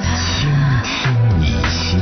倾听你心。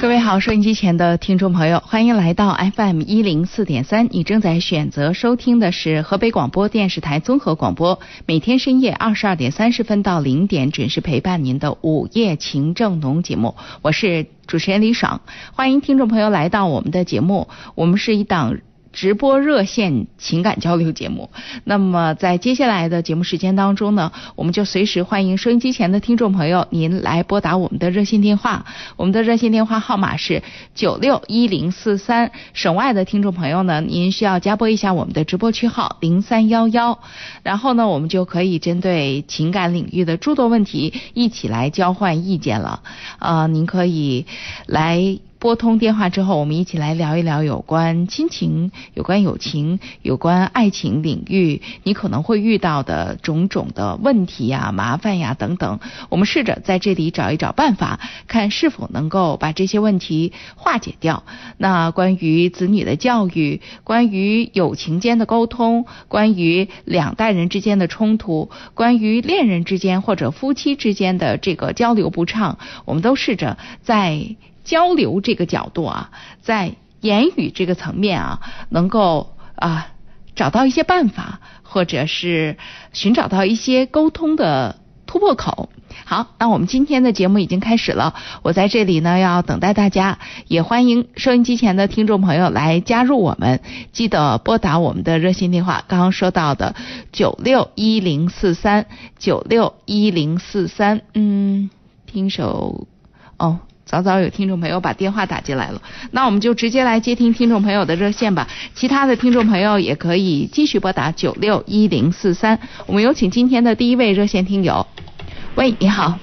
各位好，收音机前的听众朋友，欢迎来到 FM 一零四点三。你正在选择收听的是河北广播电视台综合广播，每天深夜二十二点三十分到零点准时陪伴您的午夜情正浓节目。我是主持人李爽，欢迎听众朋友来到我们的节目。我们是一档。直播热线情感交流节目。那么在接下来的节目时间当中呢，我们就随时欢迎收音机前的听众朋友，您来拨打我们的热线电话。我们的热线电话号码是九六一零四三。省外的听众朋友呢，您需要加拨一下我们的直播区号零三幺幺。然后呢，我们就可以针对情感领域的诸多问题一起来交换意见了。呃，您可以来。拨通电话之后，我们一起来聊一聊有关亲情、有关友情、有关爱情领域，你可能会遇到的种种的问题呀、麻烦呀等等。我们试着在这里找一找办法，看是否能够把这些问题化解掉。那关于子女的教育，关于友情间的沟通，关于两代人之间的冲突，关于恋人之间或者夫妻之间的这个交流不畅，我们都试着在。交流这个角度啊，在言语这个层面啊，能够啊找到一些办法，或者是寻找到一些沟通的突破口。好，那我们今天的节目已经开始了，我在这里呢要等待大家，也欢迎收音机前的听众朋友来加入我们，记得拨打我们的热线电话，刚刚说到的九六一零四三九六一零四三，嗯，听首哦。早早有听众朋友把电话打进来了，那我们就直接来接听听众朋友的热线吧。其他的听众朋友也可以继续拨打九六一零四三。我们有请今天的第一位热线听友。喂，你好。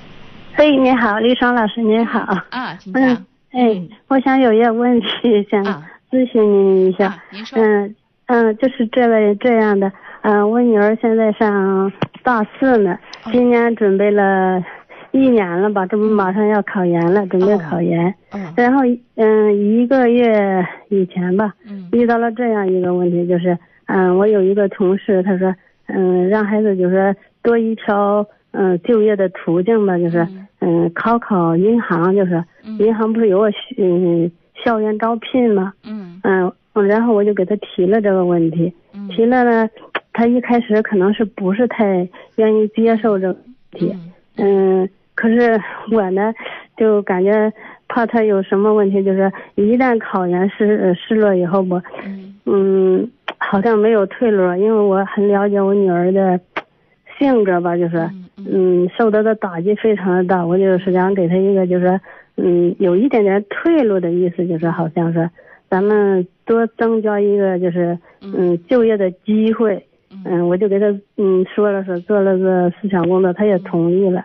喂，你好，李爽老师，您好。啊，请讲。哎，我想有一个问题想咨询您一下。您说。嗯嗯，就是这位这样的，嗯，我女儿现在上大四呢，今年准备了。一年了吧，这不马上要考研了，准备考研。嗯。然后，嗯，一个月以前吧，遇到了这样一个问题，就是，嗯，我有一个同事，他说，嗯，让孩子就是多一条，嗯，就业的途径吧，就是，嗯，考考银行，就是，银行不是有个，嗯，校园招聘吗？嗯。嗯，然后我就给他提了这个问题，提了呢，他一开始可能是不是太愿意接受这个问题，嗯。可是我呢，就感觉怕他有什么问题，就是一旦考研失失落以后，我，嗯，好像没有退路，因为我很了解我女儿的性格吧，就是，嗯，受到的打击非常的大，我就是想给她一个，就是，嗯，有一点点退路的意思，就是好像是咱们多增加一个，就是，嗯，就业的机会，嗯，我就给他，嗯，说了说，做了个思想工作，他也同意了。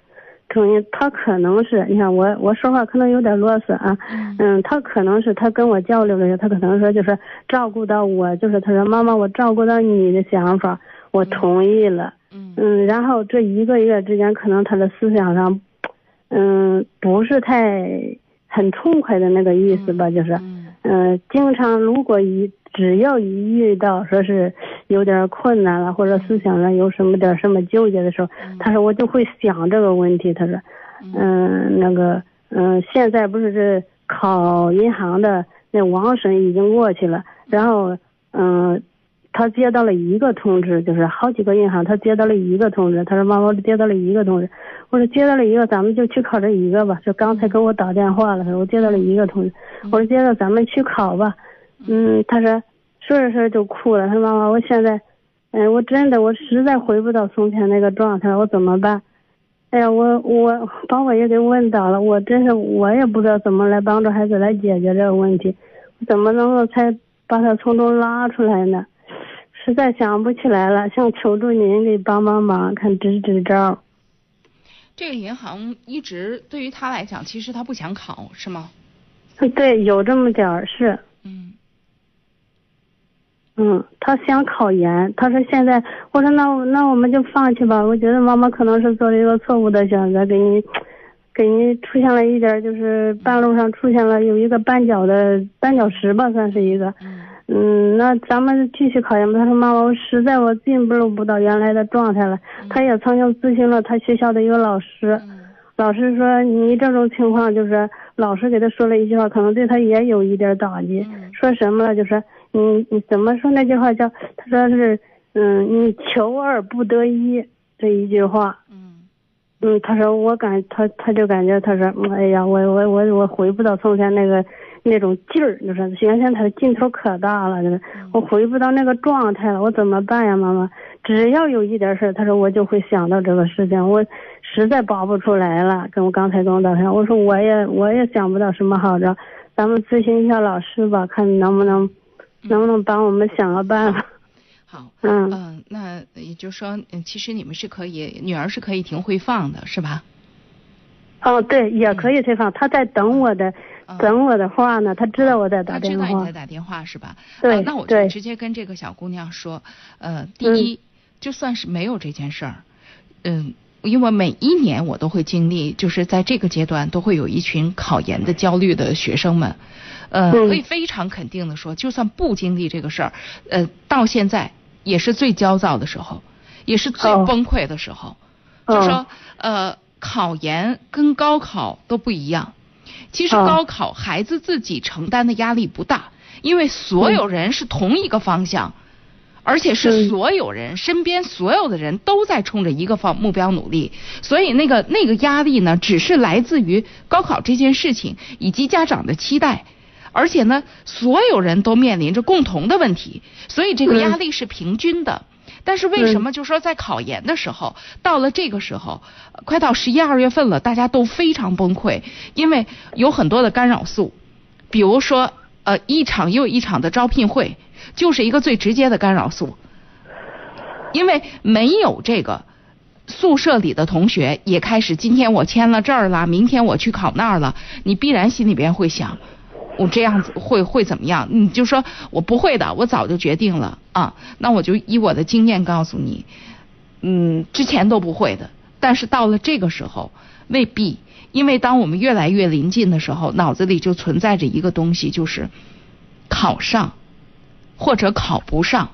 同意，他可能是，你看我我说话可能有点啰嗦啊，嗯，他可能是他跟我交流的时候，他可能说就是照顾到我，就是他说妈妈，我照顾到你的想法，我同意了，嗯，然后这一个月之间，可能他的思想上，嗯，不是太很痛快的那个意思吧，就是，嗯，经常如果一只要一遇到说是。有点困难了，或者思想上有什么点什么纠结的时候，他说我就会想这个问题。他说，嗯，那个，嗯，现在不是这考银行的那王审已经过去了，然后，嗯，他接到了一个通知，就是好几个银行，他接到了一个通知。他说妈妈，我接到了一个通知。我说接到了一个，咱们就去考这一个吧。就刚才给我打电话了，他说我接到了一个通知。我说接着，咱们去考吧。嗯，他说。说着说着就哭了，他说：“妈妈，我现在，哎，我真的，我实在回不到从前那个状态，我怎么办？哎呀，我我把我也给问倒了，我真是我也不知道怎么来帮助孩子来解决这个问题，怎么能够才把他从中拉出来呢？实在想不起来了，想求助您给帮帮忙，看支支招。这个银行一直对于他来讲，其实他不想考，是吗？对，有这么点儿是。嗯。嗯，他想考研，他说现在，我说那那我们就放弃吧。我觉得妈妈可能是做了一个错误的选择，给你，给你出现了一点，就是半路上出现了有一个绊脚的绊脚石吧，算是一个。嗯，那咱们继续考研吧。他说妈妈，我实在我进步不到原来的状态了。他也曾经咨询了他学校的一个老师，老师说你这种情况就是老师给他说了一句话，可能对他也有一点打击。说什么了？就是。你你怎么说那句话叫？他说是，嗯，你求而不得一这一句话。嗯，嗯，他说我感他他就感觉他说，哎呀，我我我我回不到从前那个那种劲儿，就是原先他的劲头可大了，就是我回不到那个状态了，我怎么办呀，妈妈？只要有一点事儿，他说我就会想到这个事情，我实在拔不出来了。跟我刚才跟我打电话，我说我也我也想不到什么好招，咱们咨询一下老师吧，看能不能。能不能帮我们想个办法？好，嗯嗯，那也就是说，其实你们是可以，女儿是可以停回放的，是吧？哦，对，也可以退放。她在等我的，等我的话呢。她知道我在打电话。知道你在打电话是吧？对，那我就直接跟这个小姑娘说，呃，第一，就算是没有这件事儿，嗯，因为每一年我都会经历，就是在这个阶段都会有一群考研的焦虑的学生们。呃，可以非常肯定的说，就算不经历这个事儿，呃，到现在也是最焦躁的时候，也是最崩溃的时候。就说呃，考研跟高考都不一样。其实高考孩子自己承担的压力不大，因为所有人是同一个方向，而且是所有人身边所有的人都在冲着一个方目标努力，所以那个那个压力呢，只是来自于高考这件事情以及家长的期待。而且呢，所有人都面临着共同的问题，所以这个压力是平均的。但是为什么就说在考研的时候，到了这个时候，快到十一二月份了，大家都非常崩溃，因为有很多的干扰素，比如说呃一场又一场的招聘会，就是一个最直接的干扰素。因为没有这个，宿舍里的同学也开始今天我签了这儿了，明天我去考那儿了，你必然心里边会想。我这样子会会怎么样？你就说我不会的，我早就决定了啊。那我就以我的经验告诉你，嗯，之前都不会的，但是到了这个时候未必，因为当我们越来越临近的时候，脑子里就存在着一个东西，就是考上或者考不上，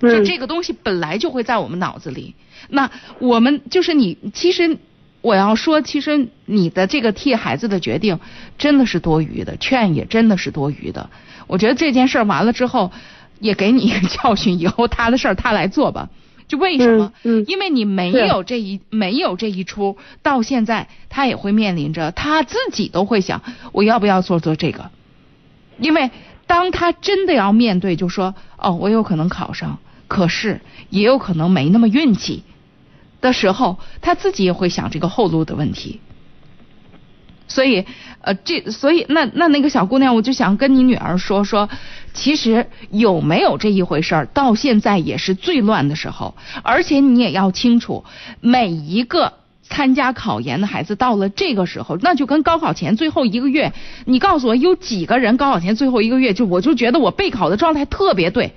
就这个东西本来就会在我们脑子里。那我们就是你，其实。我要说，其实你的这个替孩子的决定真的是多余的，劝也真的是多余的。我觉得这件事儿完了之后，也给你一个教训，以后他的事儿他来做吧。就为什么？因为你没有这一没有这一出，到现在他也会面临着他自己都会想，我要不要做做这个？因为当他真的要面对，就说哦，我有可能考上，可是也有可能没那么运气。的时候，他自己也会想这个后路的问题，所以，呃，这，所以，那那那个小姑娘，我就想跟你女儿说说，其实有没有这一回事儿，到现在也是最乱的时候，而且你也要清楚，每一个参加考研的孩子，到了这个时候，那就跟高考前最后一个月，你告诉我有几个人高考前最后一个月，就我就觉得我备考的状态特别对。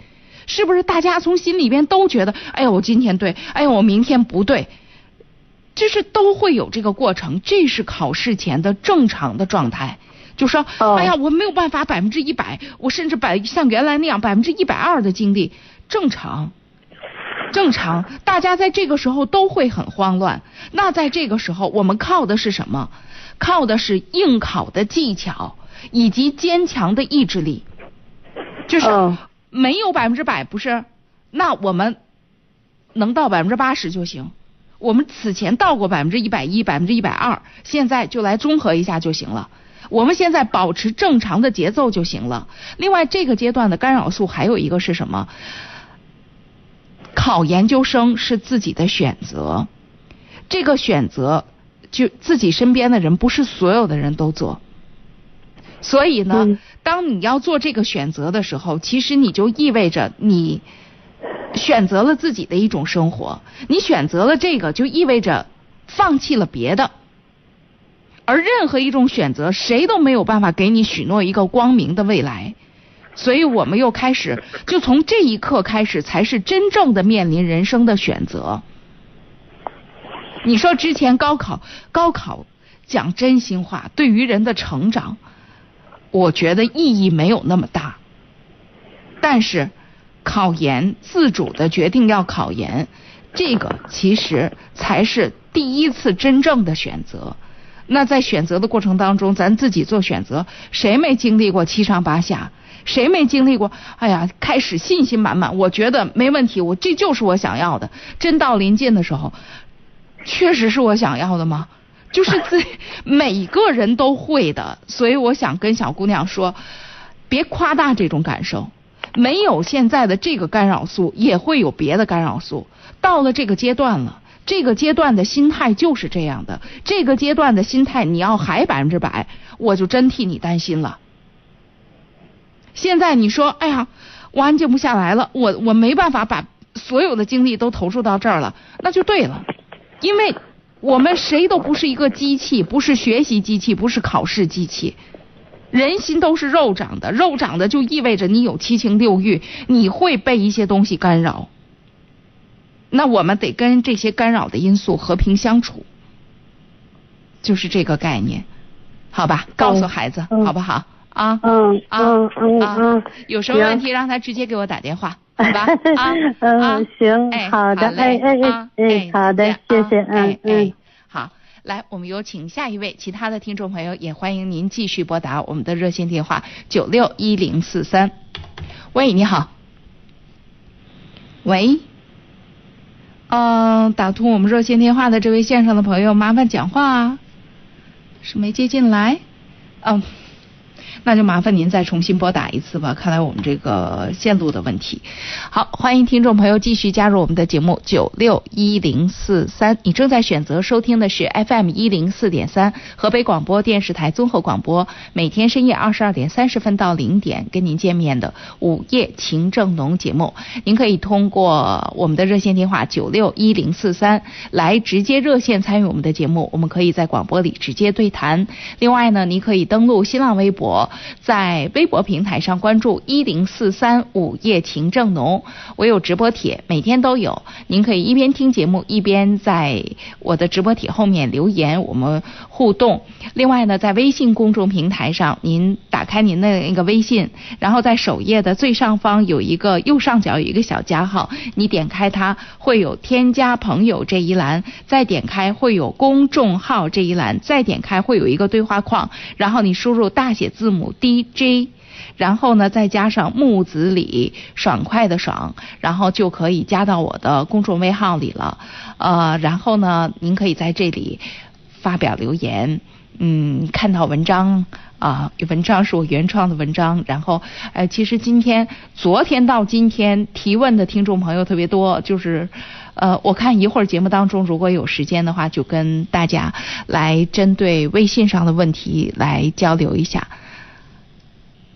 是不是大家从心里边都觉得，哎呀，我今天对，哎呀，我明天不对，这是都会有这个过程，这是考试前的正常的状态。就说，哎呀，我没有办法百分之一百，我甚至百像原来那样百分之一百二的精力，正常，正常。大家在这个时候都会很慌乱。那在这个时候，我们靠的是什么？靠的是应考的技巧以及坚强的意志力，就是。没有百分之百不是，那我们能到百分之八十就行。我们此前到过百分之一百一、百分之一百二，现在就来综合一下就行了。我们现在保持正常的节奏就行了。另外，这个阶段的干扰素还有一个是什么？考研究生是自己的选择，这个选择就自己身边的人不是所有的人都做。所以呢，当你要做这个选择的时候，其实你就意味着你选择了自己的一种生活，你选择了这个，就意味着放弃了别的。而任何一种选择，谁都没有办法给你许诺一个光明的未来。所以我们又开始，就从这一刻开始，才是真正的面临人生的选择。你说之前高考，高考讲真心话，对于人的成长，我觉得意义没有那么大。但是。考研自主的决定要考研，这个其实才是第一次真正的选择。那在选择的过程当中，咱自己做选择，谁没经历过七上八下？谁没经历过？哎呀，开始信心满满，我觉得没问题，我这就是我想要的。真到临近的时候，确实是我想要的吗？就是自每个人都会的。所以我想跟小姑娘说，别夸大这种感受。没有现在的这个干扰素，也会有别的干扰素。到了这个阶段了，这个阶段的心态就是这样的。这个阶段的心态，你要还百分之百，我就真替你担心了。现在你说，哎呀，我安静不下来了，我我没办法把所有的精力都投入到这儿了，那就对了，因为我们谁都不是一个机器，不是学习机器，不是考试机器。人心都是肉长的，肉长的就意味着你有七情六欲，你会被一些东西干扰。那我们得跟这些干扰的因素和平相处，就是这个概念，好吧？告诉孩子好不好？啊，嗯嗯嗯啊，有什么问题让他直接给我打电话，好吧？啊，嗯，行，好的，哎哎哎哎，好的，谢谢，嗯嗯。来，我们有请下一位，其他的听众朋友也欢迎您继续拨打我们的热线电话九六一零四三。喂，你好。喂。嗯，打通我们热线电话的这位线上的朋友，麻烦讲话啊。是没接进来？嗯。那就麻烦您再重新拨打一次吧，看来我们这个线路的问题。好，欢迎听众朋友继续加入我们的节目九六一零四三，你正在选择收听的是 FM 一零四点三河北广播电视台综合广播，每天深夜二十二点三十分到零点跟您见面的午夜情正浓节目。您可以通过我们的热线电话九六一零四三来直接热线参与我们的节目，我们可以在广播里直接对谈。另外呢，您可以登录新浪微博。在微博平台上关注一零四三午夜情正浓，我有直播帖，每天都有，您可以一边听节目一边在我的直播帖后面留言，我们互动。另外呢，在微信公众平台上，您打开您的那个微信，然后在首页的最上方有一个右上角有一个小加号，你点开它会有添加朋友这一栏，再点开会有公众号这一栏，再点开会有一个对话框，然后你输入大写字母。D J，然后呢，再加上木子李，爽快的爽，然后就可以加到我的公众微号里了。呃，然后呢，您可以在这里发表留言，嗯，看到文章啊，文章是我原创的文章。然后，呃，其实今天、昨天到今天提问的听众朋友特别多，就是呃，我看一会儿节目当中如果有时间的话，就跟大家来针对微信上的问题来交流一下。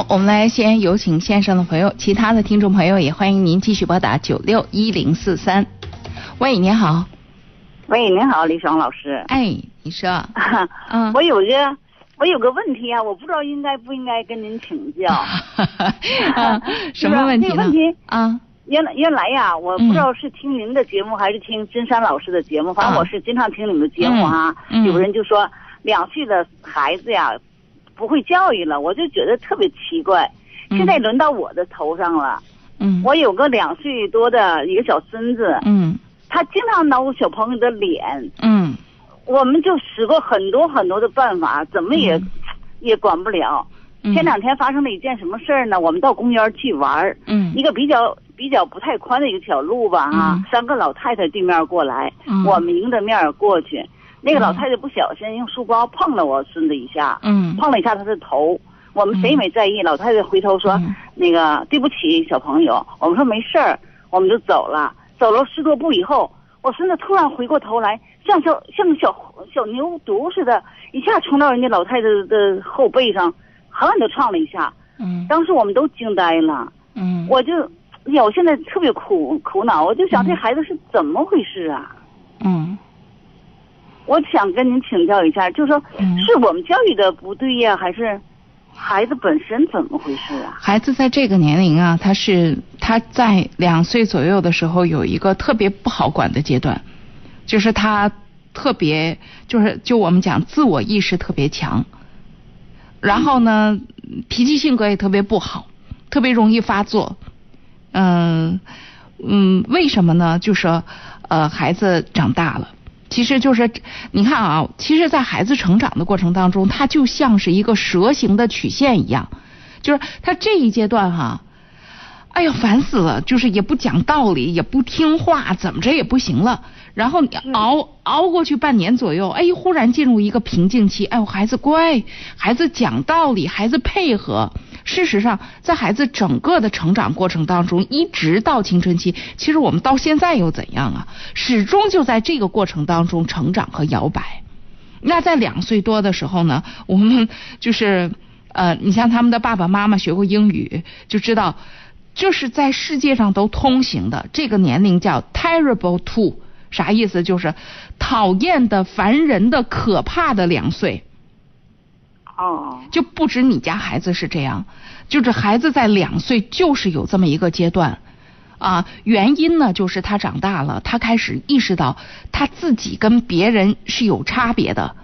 好，我们来先有请线上的朋友，其他的听众朋友也欢迎您继续拨打九六一零四三。喂，您好。喂，您好，李爽老师。哎，你说。嗯。我有个，我有个问题啊，我不知道应该不应该跟您请教。什么问题呢？问题啊。原来原来呀，我不知道是听您的节目还是听金山老师的节目，反正我是经常听你们的节目啊。有人就说两岁的孩子呀不会教育了，我就觉得特别奇怪。现在轮到我的头上了。嗯。我有个两岁多的一个小孙子。嗯。他经常挠我小朋友的脸。嗯。我们就使过很多很多的办法，怎么也也管不了。前两天发生了一件什么事儿呢？我们到公园去玩儿。嗯。一个比较。比较不太宽的一个小路吧，啊，三个老太太对面过来，我们迎着面过去，那个老太太不小心用书包碰了我孙子一下，嗯，碰了一下他的头，我们谁也没在意，老太太回头说，那个对不起小朋友，我们说没事儿，我们就走了，走了十多步以后，我孙子突然回过头来，像小像小小牛犊似的，一下冲到人家老太太的后背上，狠狠的撞了一下，嗯，当时我们都惊呆了，嗯，我就。呀，我现在特别苦苦恼，我就想这孩子是怎么回事啊？嗯，我想跟您请教一下，就说是我们教育的不对呀，还是孩子本身怎么回事啊？孩子在这个年龄啊，他是他在两岁左右的时候有一个特别不好管的阶段，就是他特别就是就我们讲自我意识特别强，然后呢脾气性格也特别不好，特别容易发作。嗯嗯，为什么呢？就是呃，孩子长大了，其实就是你看啊，其实，在孩子成长的过程当中，他就像是一个蛇形的曲线一样，就是他这一阶段哈，哎呀，烦死了，就是也不讲道理，也不听话，怎么着也不行了。然后你熬熬过去半年左右，哎，忽然进入一个瓶颈期，哎我，孩子乖，孩子讲道理，孩子配合。事实上，在孩子整个的成长过程当中，一直到青春期，其实我们到现在又怎样啊？始终就在这个过程当中成长和摇摆。那在两岁多的时候呢，我们就是呃，你像他们的爸爸妈妈学过英语，就知道这是在世界上都通行的。这个年龄叫 terrible two，啥意思？就是讨厌的、烦人的、可怕的两岁。哦，就不止你家孩子是这样，就是孩子在两岁就是有这么一个阶段，啊，原因呢就是他长大了，他开始意识到他自己跟别人是有差别的，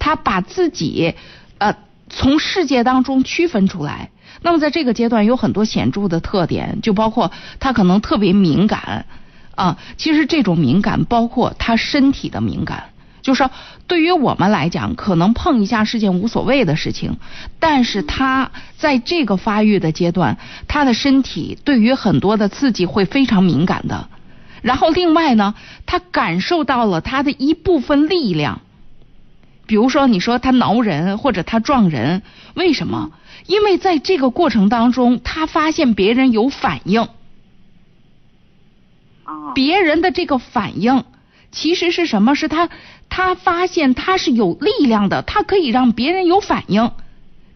他把自己呃从世界当中区分出来。那么在这个阶段有很多显著的特点，就包括他可能特别敏感啊，其实这种敏感包括他身体的敏感。就是说，对于我们来讲，可能碰一下是件无所谓的事情，但是他在这个发育的阶段，他的身体对于很多的刺激会非常敏感的。然后另外呢，他感受到了他的一部分力量，比如说你说他挠人或者他撞人，为什么？因为在这个过程当中，他发现别人有反应，别人的这个反应其实是什么？是他。他发现他是有力量的，他可以让别人有反应，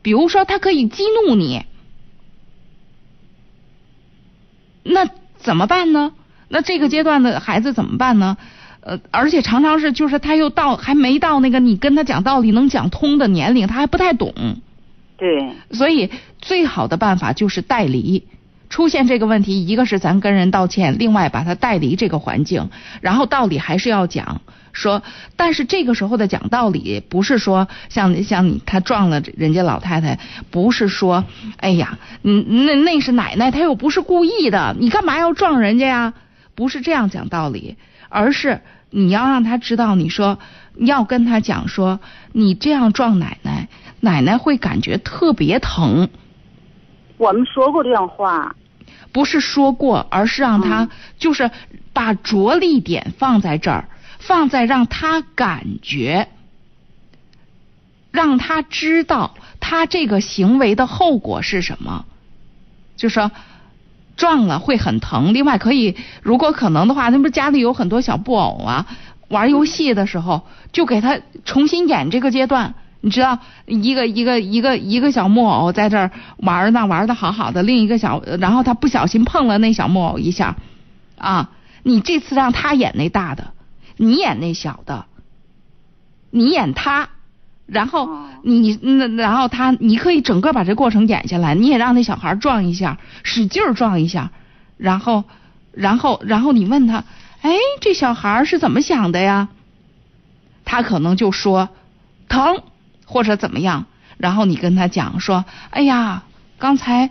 比如说他可以激怒你，那怎么办呢？那这个阶段的孩子怎么办呢？呃，而且常常是就是他又到还没到那个你跟他讲道理能讲通的年龄，他还不太懂。对。所以最好的办法就是带离。出现这个问题，一个是咱跟人道歉，另外把他带离这个环境，然后道理还是要讲。说，但是这个时候的讲道理，不是说像像你他撞了人家老太太，不是说，哎呀，嗯，那那是奶奶，她又不是故意的，你干嘛要撞人家呀？不是这样讲道理，而是你要让他知道，你说要跟他讲说，你这样撞奶奶，奶奶会感觉特别疼。我们说过这样话，不是说过，而是让他就是把着力点放在这儿。放在让他感觉，让他知道他这个行为的后果是什么，就说撞了会很疼。另外可以，如果可能的话，那不是家里有很多小布偶啊，玩游戏的时候就给他重新演这个阶段。你知道，一个一个一个一个小木偶在这儿玩呢，玩的好好的，另一个小，然后他不小心碰了那小木偶一下，啊，你这次让他演那大的，你演那小的，你演他。然后你那然后他你可以整个把这过程演下来，你也让那小孩撞一下，使劲撞一下，然后然后然后你问他，哎，这小孩是怎么想的呀？他可能就说疼或者怎么样，然后你跟他讲说，哎呀，刚才，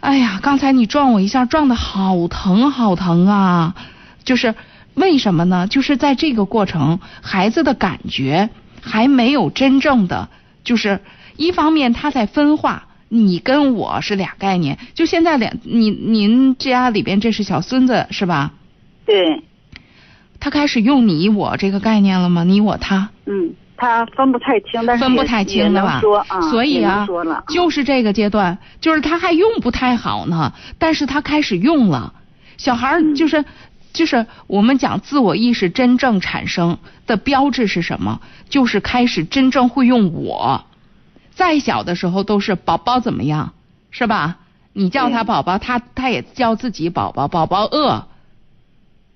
哎呀，刚才你撞我一下，撞的好疼好疼啊！就是为什么呢？就是在这个过程，孩子的感觉。还没有真正的，就是一方面他在分化，你跟我是俩概念。就现在两，您您家里边这是小孙子是吧？对。他开始用你我这个概念了吗？你我他。嗯，他分不太清，但是分不太清的吧？说啊，所以啊，就是这个阶段，就是他还用不太好呢，但是他开始用了。小孩就是。就是我们讲自我意识真正产生的标志是什么？就是开始真正会用我。再小的时候都是宝宝怎么样，是吧？你叫他宝宝，他他也叫自己宝宝。宝宝饿，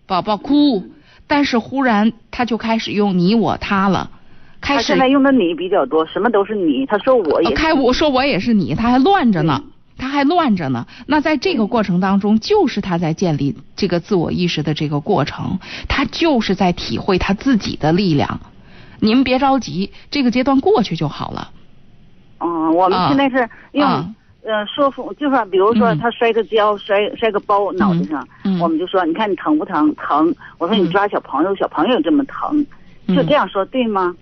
宝宝哭，但是忽然他就开始用你我他了。开始现在用的你比较多，什么都是你。他说我也开我说我也是你，他还乱着呢。他还乱着呢，那在这个过程当中，就是他在建立这个自我意识的这个过程，他就是在体会他自己的力量。您别着急，这个阶段过去就好了。嗯，我们现在是用呃说服，就说比如说他摔个跤、摔摔个包脑袋上，我们就说你看你疼不疼？疼。我说你抓小朋友，小朋友这么疼，就这样说对吗？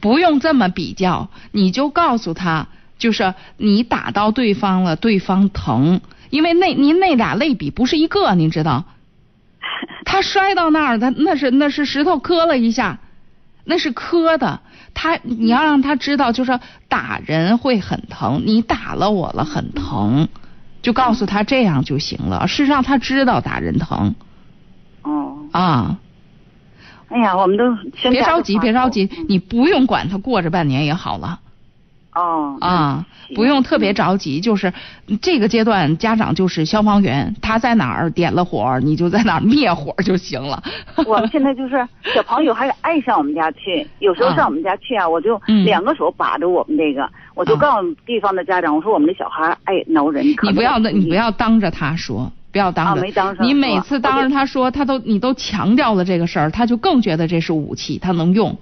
不用这么比较，你就告诉他。就是你打到对方了，对方疼，因为那您那俩类比不是一个，您知道？他摔到那儿，他那是那是石头磕了一下，那是磕的。他你要让他知道，就是打人会很疼，你打了我了很疼，就告诉他这样就行了。是让他知道打人疼。哦。啊。哎呀，我们都别着急，别着急，你不用管他，过着半年也好了。哦啊，不用特别着急，就是这个阶段，家长就是消防员，他在哪儿点了火，你就在哪儿灭火就行了。我们现在就是小朋友还爱上我们家去，有时候上我们家去啊，我就两个手把着我们这个，我就告诉地方的家长，我说我们的小孩爱挠人。你不要那，你不要当着他说，不要当着。没当你每次当着他说，他都你都强调了这个事儿，他就更觉得这是武器，他能用。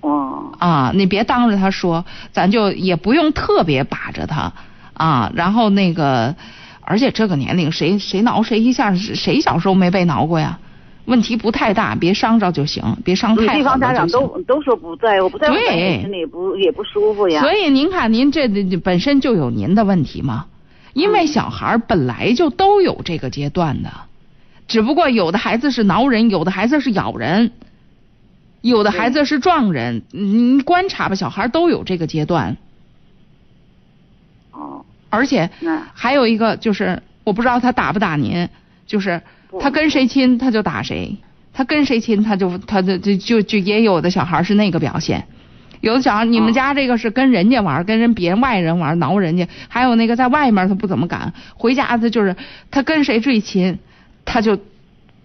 哦啊，你别当着他说，咱就也不用特别把着他啊。然后那个，而且这个年龄，谁谁挠谁一下，谁小时候没被挠过呀？问题不太大，别伤着就行，别伤太对方家长都都说不在，我不在乎，心里也不也不舒服呀。所以您看，您这本身就有您的问题嘛。因为小孩本来就都有这个阶段的，只不过有的孩子是挠人，有的孩子是咬人。有的孩子是撞人，你观察吧，小孩都有这个阶段。哦。而且还有一个就是，我不知道他打不打您，就是他跟谁亲他就打谁，他跟谁亲他就他就就就就也有的小孩是那个表现。有的小孩，你们家这个是跟人家玩，跟人别人外人玩挠人家，还有那个在外面他不怎么敢，回家他就是他跟谁最亲，他就。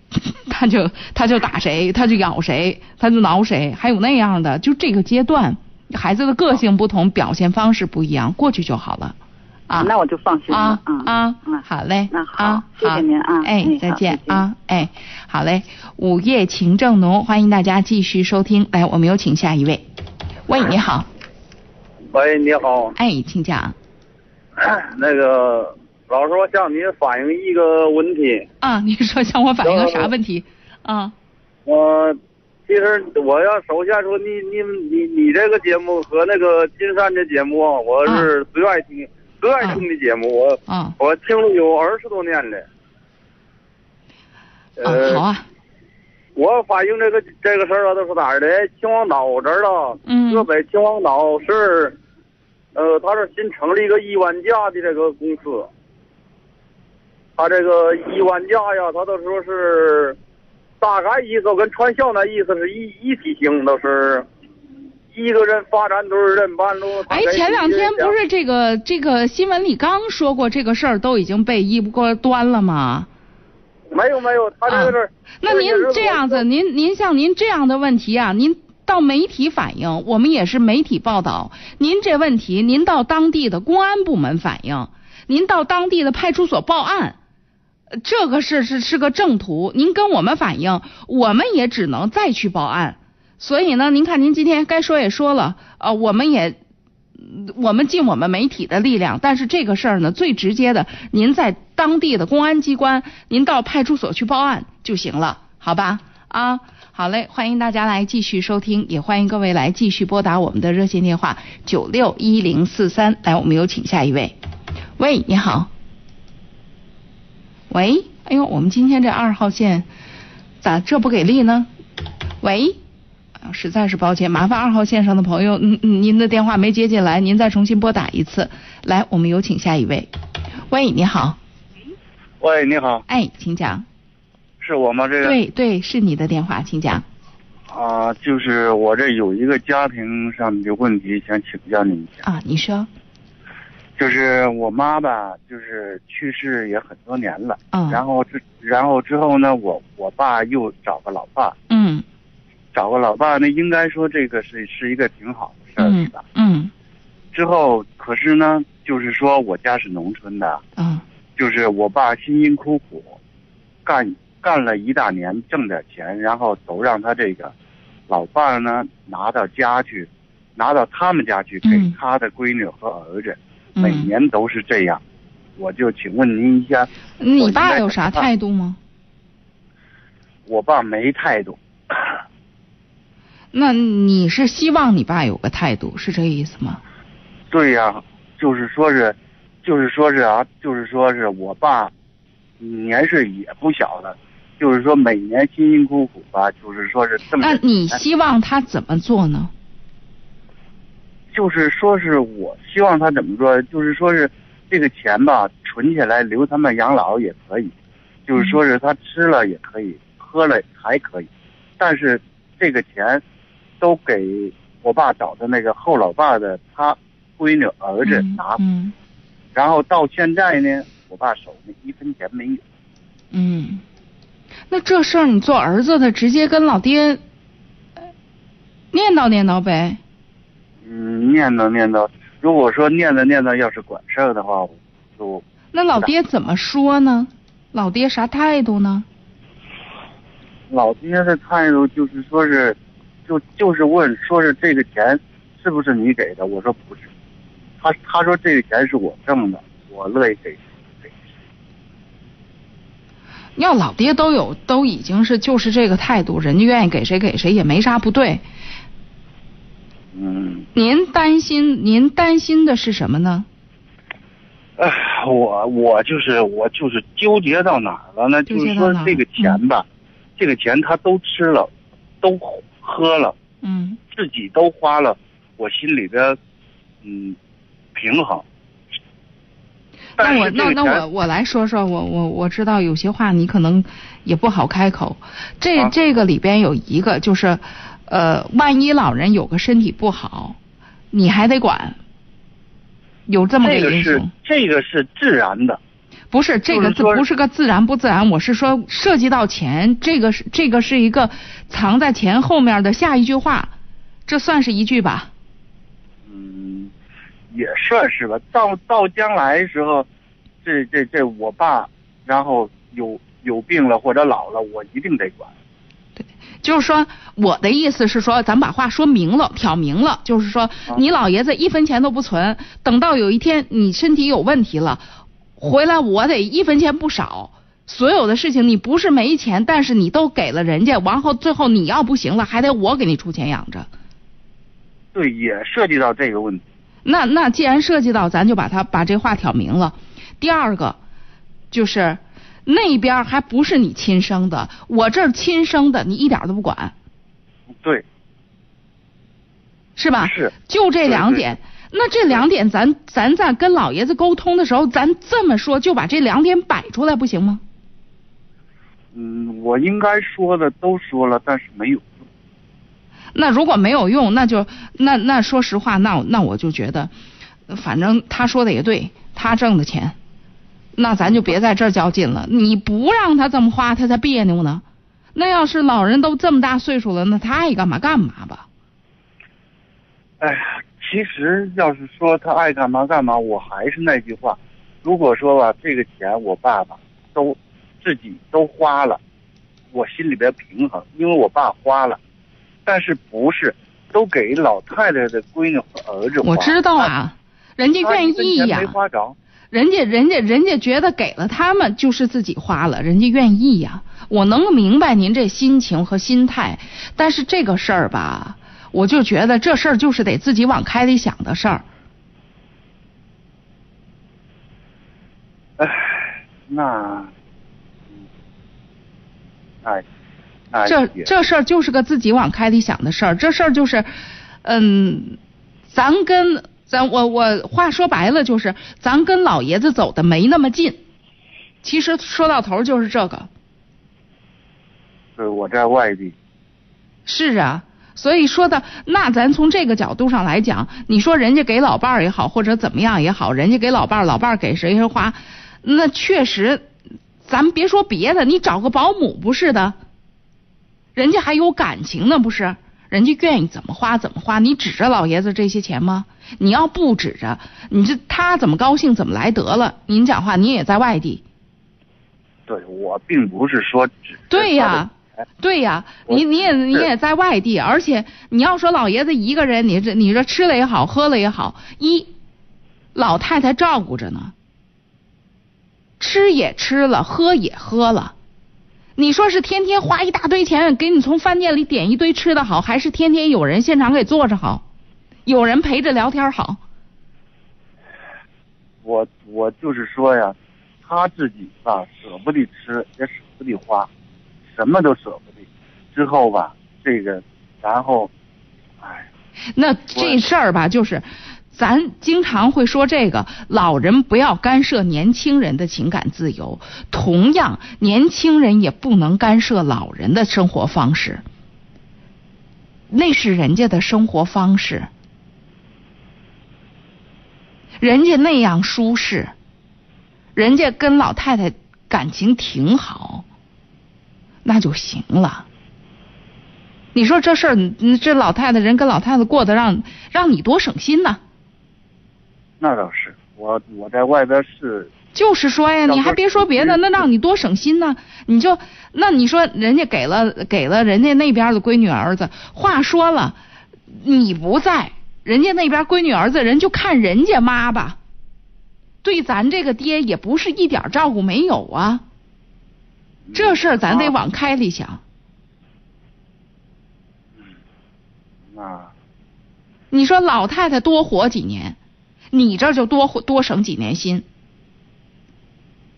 他就他就打谁，他就咬谁，他就挠谁，还有那样的，就这个阶段，孩子的个性不同，表现方式不一样，过去就好了。啊，那我就放心了。啊啊，好嘞。那好，谢谢您啊。哎，再见啊。哎，好嘞。午夜情正浓，欢迎大家继续收听。来，我们有请下一位。喂，你好。喂，你好。哎，请讲。那个。老师，我向您反映一个问题。啊，你说向我反映个啥问题？啊。我其实我要首先说，你你你你这个节目和那个金山的节目，我是最爱听最爱听的节目。我啊我听了有二十多年了。呃，好啊。我反映这个这个事儿啊，都是哪儿的？秦皇岛这儿的。嗯。河北秦皇岛是，呃，他是新成立一个亿万家的这个公司。他这个亿万家呀，他都说是大概意思跟传销那意思是一一体性，都是一个人发展都是人半路。哎，前两天不是这个这个新闻里刚说过这个事儿，都已经被一锅端了吗？没有没有，他这个那您这样子，您您像您这样的问题啊，您到媒体反映，我们也是媒体报道。您这问题，您到当地的公安部门反映，您到当地的派出所报案，这个是是是个正途。您跟我们反映，我们也只能再去报案。所以呢，您看您今天该说也说了，呃，我们也。我们尽我们媒体的力量，但是这个事儿呢，最直接的，您在当地的公安机关，您到派出所去报案就行了，好吧？啊，好嘞，欢迎大家来继续收听，也欢迎各位来继续拨打我们的热线电话九六一零四三。来，我们有请下一位。喂，你好。喂，哎呦，我们今天这二号线咋这不给力呢？喂。实在是抱歉，麻烦二号线上的朋友，嗯嗯，您的电话没接进来，您再重新拨打一次。来，我们有请下一位。喂，你好。喂，你好。哎，请讲。是我吗？这个。对对，是你的电话，请讲。啊，就是我这有一个家庭上的问题，想请教你一下。啊，你说。就是我妈吧，就是去世也很多年了。嗯。然后之然后之后呢，我我爸又找个老爸。嗯。找个老爸，那应该说这个是是一个挺好的事儿，是吧？嗯。之后，可是呢，就是说我家是农村的，嗯，就是我爸辛辛苦苦干干了一大年，挣点钱，然后都让他这个老伴呢拿到家去，拿到他们家去给他的闺女和儿子，每年都是这样。我就请问您一下，你爸有啥态度吗？我爸没态度。那你是希望你爸有个态度，是这个意思吗？对呀，就是说是，就是说是啊，就是说是我爸年事也不小了，就是说每年辛辛苦苦吧，就是说是这么。那你希望他怎么做呢？就是说是我希望他怎么做，就是说是这个钱吧，存起来留他们养老也可以，就是说是他吃了也可以，喝了还可以，但是这个钱。都给我爸找的那个后老爸的他闺女儿子拿，嗯然后到现在呢，我爸手里一分钱没有。嗯，那这事儿你做儿子的直接跟老爹念叨念叨呗。嗯，念叨念叨。如果说念叨念叨要是管事儿的话，就那老爹怎么说呢？老爹啥态度呢？老爹的态度就是说是。就就是问，说是这个钱是不是你给的？我说不是，他他说这个钱是我挣的，我乐意给给。要老爹都有都已经是就是这个态度，人家愿意给谁给谁也没啥不对。嗯。您担心您担心的是什么呢？哎，我我就是我就是纠结到哪儿了呢？就是说这个钱吧，这个钱他都吃了，都。喝了，嗯，自己都花了，我心里边，嗯，平衡。那我那那我我来说说，我我我知道有些话你可能也不好开口。这这个里边有一个就是，呃，万一老人有个身体不好，你还得管，有这么个因素。这个是这个是自然的。不是这个字，不是个自然不自然，我是说涉及到钱，这个是这个是一个藏在钱后面的下一句话，这算是一句吧？嗯，也算是吧。到到将来时候，这这这我爸，然后有有病了或者老了，我一定得管。对，就是说我的意思是说，咱把话说明了，挑明了，就是说你老爷子一分钱都不存，等到有一天你身体有问题了。回来我得一分钱不少，所有的事情你不是没钱，但是你都给了人家，完后最后你要不行了，还得我给你出钱养着。对，也涉及到这个问题。那那既然涉及到，咱就把它把这话挑明了。第二个，就是那边还不是你亲生的，我这儿亲生的，你一点都不管。对。是吧？是。就这两点。那这两点，咱咱在跟老爷子沟通的时候，咱这么说，就把这两点摆出来，不行吗？嗯，我应该说的都说了，但是没有。那如果没有用，那就那那说实话，那那我就觉得，反正他说的也对，他挣的钱，那咱就别在这儿较劲了。你不让他这么花，他才别扭呢。那要是老人都这么大岁数了，那他爱干嘛干嘛吧。哎呀，其实要是说他爱干嘛干嘛，我还是那句话，如果说吧，这个钱我爸爸都自己都花了，我心里边平衡，因为我爸花了。但是不是都给老太太的闺女和儿子？我知道啊，人家愿意呀。没花着。人家人家人家觉得给了他们就是自己花了，人家愿意呀。我能明白您这心情和心态，但是这个事儿吧，我就觉得这事儿就是得自己往开里想的事儿。哎，那，哎。这这事儿就是个自己往开里想的事儿，这事儿就是，嗯，咱跟咱我我话说白了就是，咱跟老爷子走的没那么近。其实说到头就是这个。是我在外地。是啊，所以说的那咱从这个角度上来讲，你说人家给老伴儿也好，或者怎么样也好，人家给老伴儿，老伴儿给谁谁花，那确实，咱别说别的，你找个保姆不是的。人家还有感情呢，不是？人家愿意怎么花怎么花，你指着老爷子这些钱吗？你要不指着，你这他怎么高兴怎么来得了？您讲话，您也在外地。对，我并不是说指。对呀，对呀，你你也你也在外地，而且你要说老爷子一个人，你这你这吃了也好，喝了也好，一老太太照顾着呢，吃也吃了，喝也喝了。你说是天天花一大堆钱给你从饭店里点一堆吃的好，还是天天有人现场给做着好，有人陪着聊天好？我我就是说呀，他自己吧舍不得吃，也舍不得花，什么都舍不得。之后吧，这个，然后，哎，那这事儿吧，就是。咱经常会说这个，老人不要干涉年轻人的情感自由，同样，年轻人也不能干涉老人的生活方式，那是人家的生活方式，人家那样舒适，人家跟老太太感情挺好，那就行了。你说这事儿，这老太太人跟老太太过得让让你多省心呢？那倒是，我我在外边是。就是说呀，你还别说别的，那让你多省心呢。你就那你说人家给了给了人家那边的闺女儿子，话说了，你不在，人家那边闺女儿子人就看人家妈吧，对咱这个爹也不是一点照顾没有啊。这事儿咱得往开里想。那。你说老太太多活几年？你这就多多省几年心，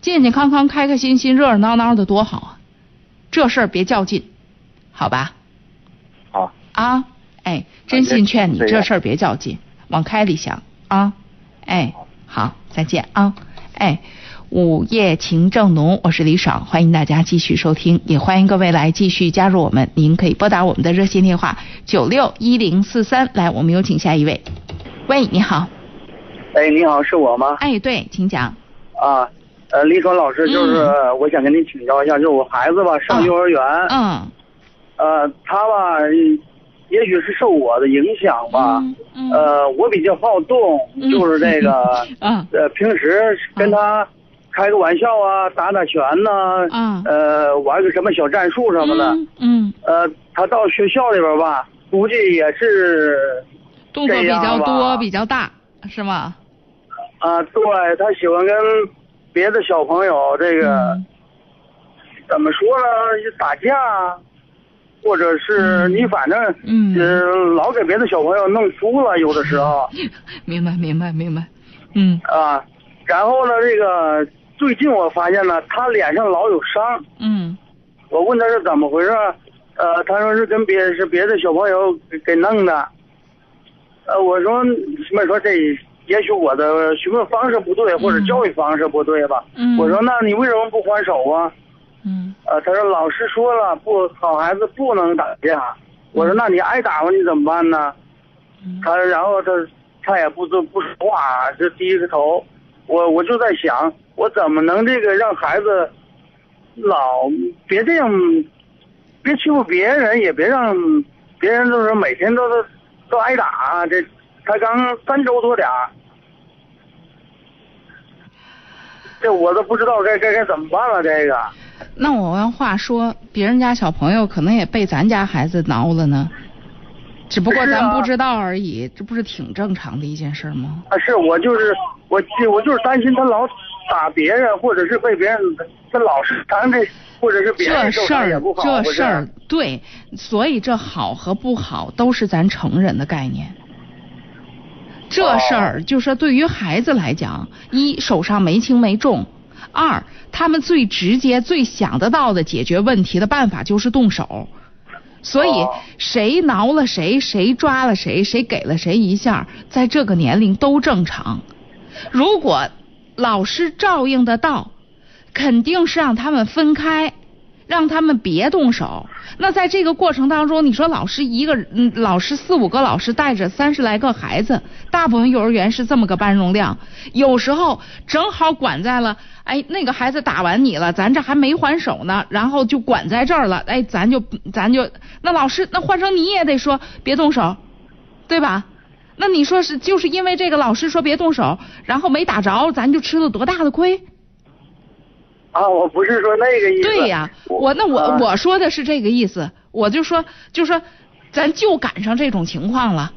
健健康康、开开心心、热热闹闹的多好啊！这事儿别较劲，好吧？好啊，哎，真心劝你，这事儿别较劲，往开里想啊！哎，好，再见啊！哎，午夜情正浓，我是李爽，欢迎大家继续收听，也欢迎各位来继续加入我们。您可以拨打我们的热线电话九六一零四三，来，我们有请下一位。喂，你好。哎，你好，是我吗？哎，对，请讲。啊，呃，李爽老师，就是我想跟您请教一下，就是我孩子吧，上幼儿园。嗯。呃，他吧，也许是受我的影响吧。嗯。呃，我比较好动，就是这个。嗯。呃，平时跟他开个玩笑啊，打打拳呐。嗯。呃，玩个什么小战术什么的。嗯。呃，他到学校里边吧，估计也是。动作比较多，比较大，是吗？啊，对他喜欢跟别的小朋友这个怎么说呢？打架，或者是你反正嗯，老给别的小朋友弄输了，有的时候。明白，明白，明白。嗯。啊，然后呢，这个最近我发现呢，他脸上老有伤。嗯。我问他是怎么回事，呃，他说是跟别是别的小朋友给给弄的。呃，我说，什么说这？也许我的询问方式不对，或者教育方式不对吧？嗯。我说，那你为什么不还手啊？嗯。呃，他说老师说了，不好孩子不能打架。我说那你挨打了你怎么办呢？他然后他他也不不不说话，就低着头。我我就在想，我怎么能这个让孩子老别这样，别欺负别人，也别让别人都是每天都都都挨打。这他刚三周多点这我都不知道该该该怎么办了。这个，那我按话说，别人家小朋友可能也被咱家孩子挠了呢。只不过咱不知道而已，这不是挺正常的一件事吗？啊，是我就是我，我就是担心他老打别人，或者是被别人他老是打这，或者是别人这事儿这事儿对，所以这好和不好都是咱成人的概念。这事儿就是对于孩子来讲，一手上没轻没重，二他们最直接最想得到的解决问题的办法就是动手。所以谁挠了谁，谁抓了谁，谁给了谁一下，在这个年龄都正常。如果老师照应得到，肯定是让他们分开，让他们别动手。那在这个过程当中，你说老师一个，嗯，老师四五个老师带着三十来个孩子，大部分幼儿园是这么个班容量，有时候正好管在了。哎，那个孩子打完你了，咱这还没还手呢，然后就管在这儿了。哎，咱就咱就那老师，那换成你也得说别动手，对吧？那你说是就是因为这个老师说别动手，然后没打着，咱就吃了多大的亏？啊，我不是说那个意思。对呀，我那我我说的是这个意思，我就说就说咱就赶上这种情况了。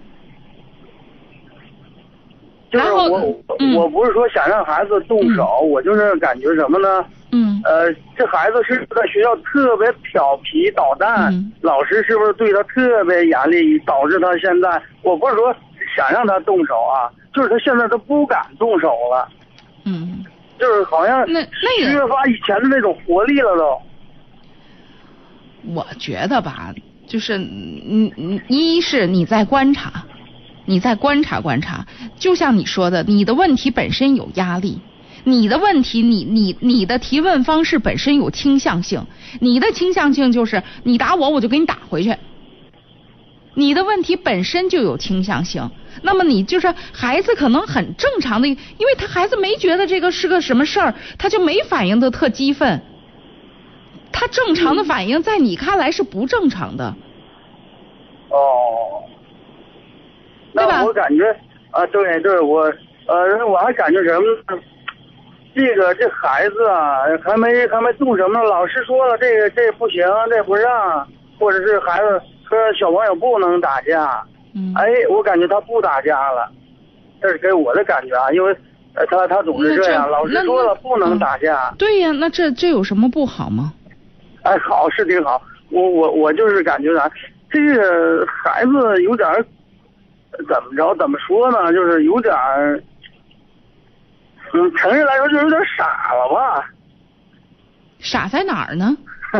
就是我，我不是说想让孩子动手，我就是感觉什么呢？嗯。呃，这孩子是在学校特别调皮捣蛋，老师是不是对他特别严厉，导致他现在？我不是说想让他动手啊，就是他现在都不敢动手了。嗯。就是好像那那个缺乏以前的那种活力了都。我觉得吧，就是嗯嗯，一是你在观察。你在观察观察，就像你说的，你的问题本身有压力，你的问题，你你你的提问方式本身有倾向性，你的倾向性就是你打我，我就给你打回去。你的问题本身就有倾向性，那么你就是孩子可能很正常的，因为他孩子没觉得这个是个什么事儿，他就没反应的特激愤。他正常的反应在你看来是不正常的。哦。那我感觉啊，对对，我呃，我还感觉什么？这个这孩子啊，还没还没动什么，老师说了，这个这不行，这不让，或者是孩子说小朋友不能打架。嗯。哎，我感觉他不打架了，这是给我的感觉啊，因为他他总是这样，老师说了不能打架。对呀，那这这有什么不好吗？哎，好是挺好，我我我就是感觉啥，这个孩子有点。怎么着？怎么说呢？就是有点儿，嗯，成人来说就有点傻了吧？傻在哪儿呢？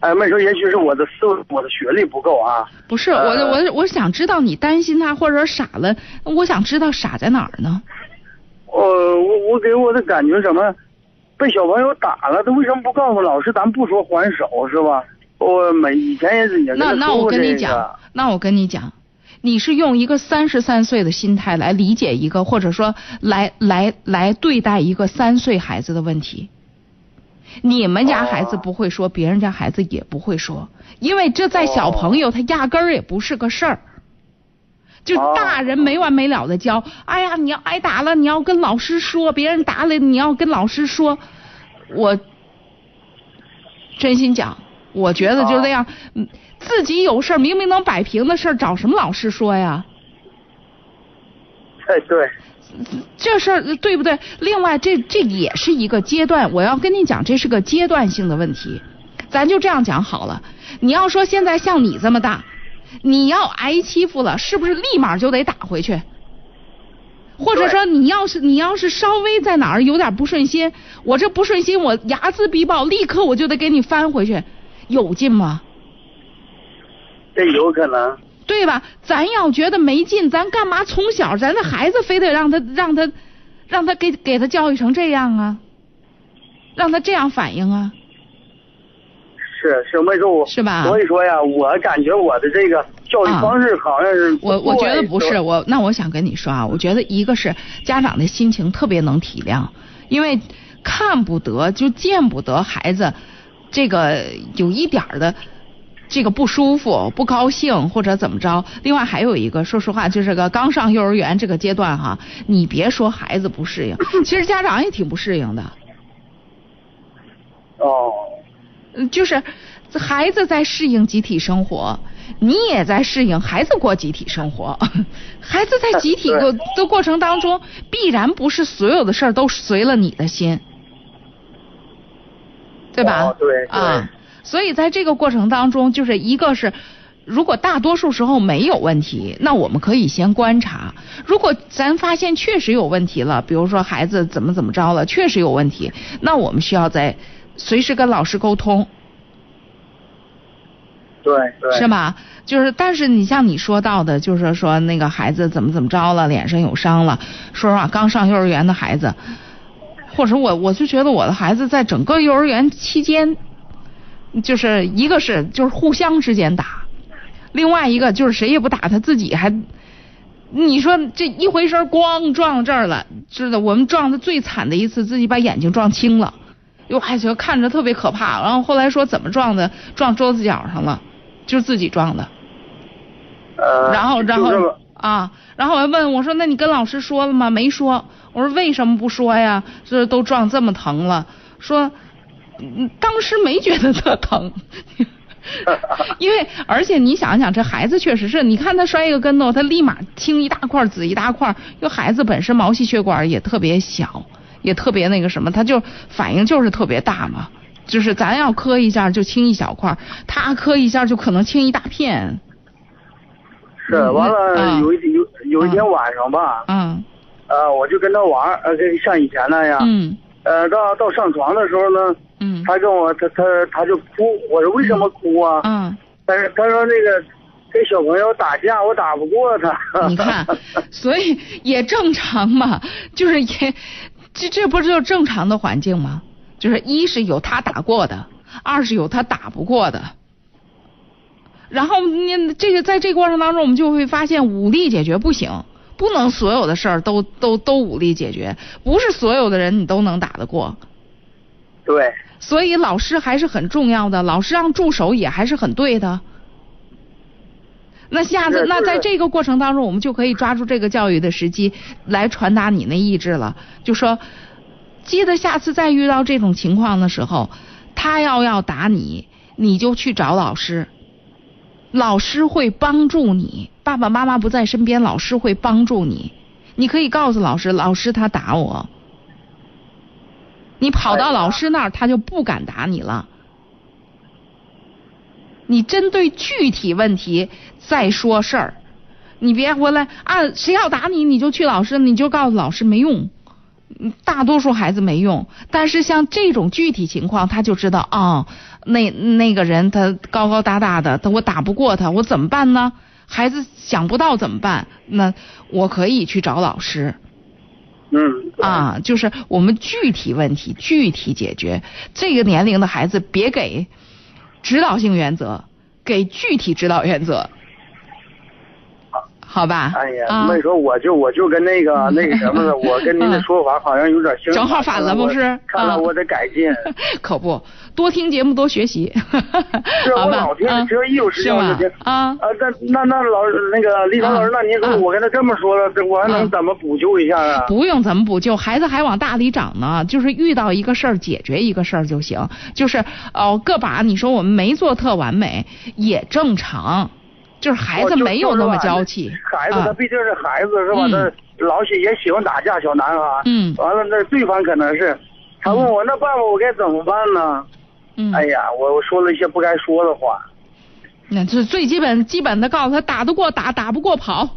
哎，妹说，也许是我的思维，我的学历不够啊。不是，我我我想知道你担心他，或者说傻了，我想知道傻在哪儿呢？我我我给我的感觉什么？被小朋友打了，他为什么不告诉老师？咱不说还手是吧？我每以前也是也那那我跟你讲，那我跟你讲。你是用一个三十三岁的心态来理解一个，或者说来来来对待一个三岁孩子的问题。你们家孩子不会说，别人家孩子也不会说，因为这在小朋友他压根儿也不是个事儿。就大人没完没了的教，哎呀，你要挨打了，你要跟老师说；别人打了，你要跟老师说。我真心讲，我觉得就这样，自己有事儿，明明能摆平的事儿，找什么老师说呀？哎，对，这事儿对不对？另外，这这也是一个阶段，我要跟你讲，这是个阶段性的问题。咱就这样讲好了。你要说现在像你这么大，你要挨欺负了，是不是立马就得打回去？或者说，你要是你要是稍微在哪儿有点不顺心，我这不顺心，我睚眦必报，立刻我就得给你翻回去，有劲吗？这有可能，对吧？咱要觉得没劲，咱干嘛从小咱的孩子非得让他让他让他给给他教育成这样啊？让他这样反应啊？是是没错，是吧？所以说呀，我感觉我的这个教育方式好像是我我觉得不是我，那我想跟你说啊，我觉得一个是家长的心情特别能体谅，因为看不得就见不得孩子这个有一点的这个不舒服、不高兴或者怎么着。另外还有一个，说实话，就是个刚上幼儿园这个阶段哈，你别说孩子不适应，其实家长也挺不适应的。哦。就是孩子在适应集体生活，你也在适应孩子过集体生活。孩子在集体的的过程当中，必然不是所有的事儿都随了你的心，对吧？对啊，所以在这个过程当中，就是一个是，如果大多数时候没有问题，那我们可以先观察；如果咱发现确实有问题了，比如说孩子怎么怎么着了，确实有问题，那我们需要在。随时跟老师沟通，对对，是吧？就是，但是你像你说到的，就是说那个孩子怎么怎么着了，脸上有伤了。说实话，刚上幼儿园的孩子，或者我我就觉得我的孩子在整个幼儿园期间，就是一个是就是互相之间打，另外一个就是谁也不打他自己还，你说这一回身咣撞到这儿了，知道我们撞的最惨的一次，自己把眼睛撞青了。哟还觉得看着特别可怕，然后后来说怎么撞的？撞桌子角上了，就是自己撞的。呃，然后然后啊，然后我问我说：“那你跟老师说了吗？”没说。我说：“为什么不说呀？这都撞这么疼了。”说：“当时没觉得特疼。”因为而且你想想，这孩子确实是你看他摔一个跟头，他立马青一大块紫一大块，因为孩子本身毛细血管也特别小。也特别那个什么，他就反应就是特别大嘛，就是咱要磕一下就青一小块，他磕一下就可能青一大片。是，完了有一有有一天晚上吧，嗯，呃，我就跟他玩，呃，像以前那样，嗯，呃，到到上床的时候呢，嗯，他跟我他他他就哭，我说为什么哭啊？嗯，他说他说那个跟小朋友打架，我打不过他。你看，所以也正常嘛，就是也。这这不就是正常的环境吗？就是一是有他打过的，二是有他打不过的。然后你这个在这个过程当中，我们就会发现武力解决不行，不能所有的事儿都都都武力解决，不是所有的人你都能打得过。对。所以老师还是很重要的，老师让助手也还是很对的。那下次，那在这个过程当中，我们就可以抓住这个教育的时机来传达你那意志了。就说，记得下次再遇到这种情况的时候，他要要打你，你就去找老师，老师会帮助你。爸爸妈妈不在身边，老师会帮助你。你可以告诉老师，老师他打我，你跑到老师那儿，他就不敢打你了。你针对具体问题再说事儿，你别回来啊！谁要打你，你就去老师，你就告诉老师没用。大多数孩子没用，但是像这种具体情况，他就知道啊，那那个人他高高大大的，他我打不过他，我怎么办呢？孩子想不到怎么办，那我可以去找老师。嗯。啊，就是我们具体问题具体解决。这个年龄的孩子，别给。指导性原则，给具体指导原则，好吧？哎呀，没说我就我就跟那个 那个什么的，我跟您的说法好像有点相正好反了，不是？看来我得改进。可不，多听节目，多学习。是 我老听，只要一有时间我就听。啊啊，那那那老那个李涛老师，那您说我跟他这么说了，我还能怎么补救一下啊？不用怎么补救，孩子还往大里长呢。就是遇到一个事儿，解决一个事儿就行。就是哦，个把你说我们没做特完美，也正常。就是孩子没有那么娇气，孩子他毕竟是孩子是吧？他老喜也喜欢打架，小男孩。嗯。完了，那对方可能是，他问我那爸爸我该怎么办呢？嗯。哎呀，我我说了一些不该说的话。那这最基本基本的告诉他，打得过打，打不过跑。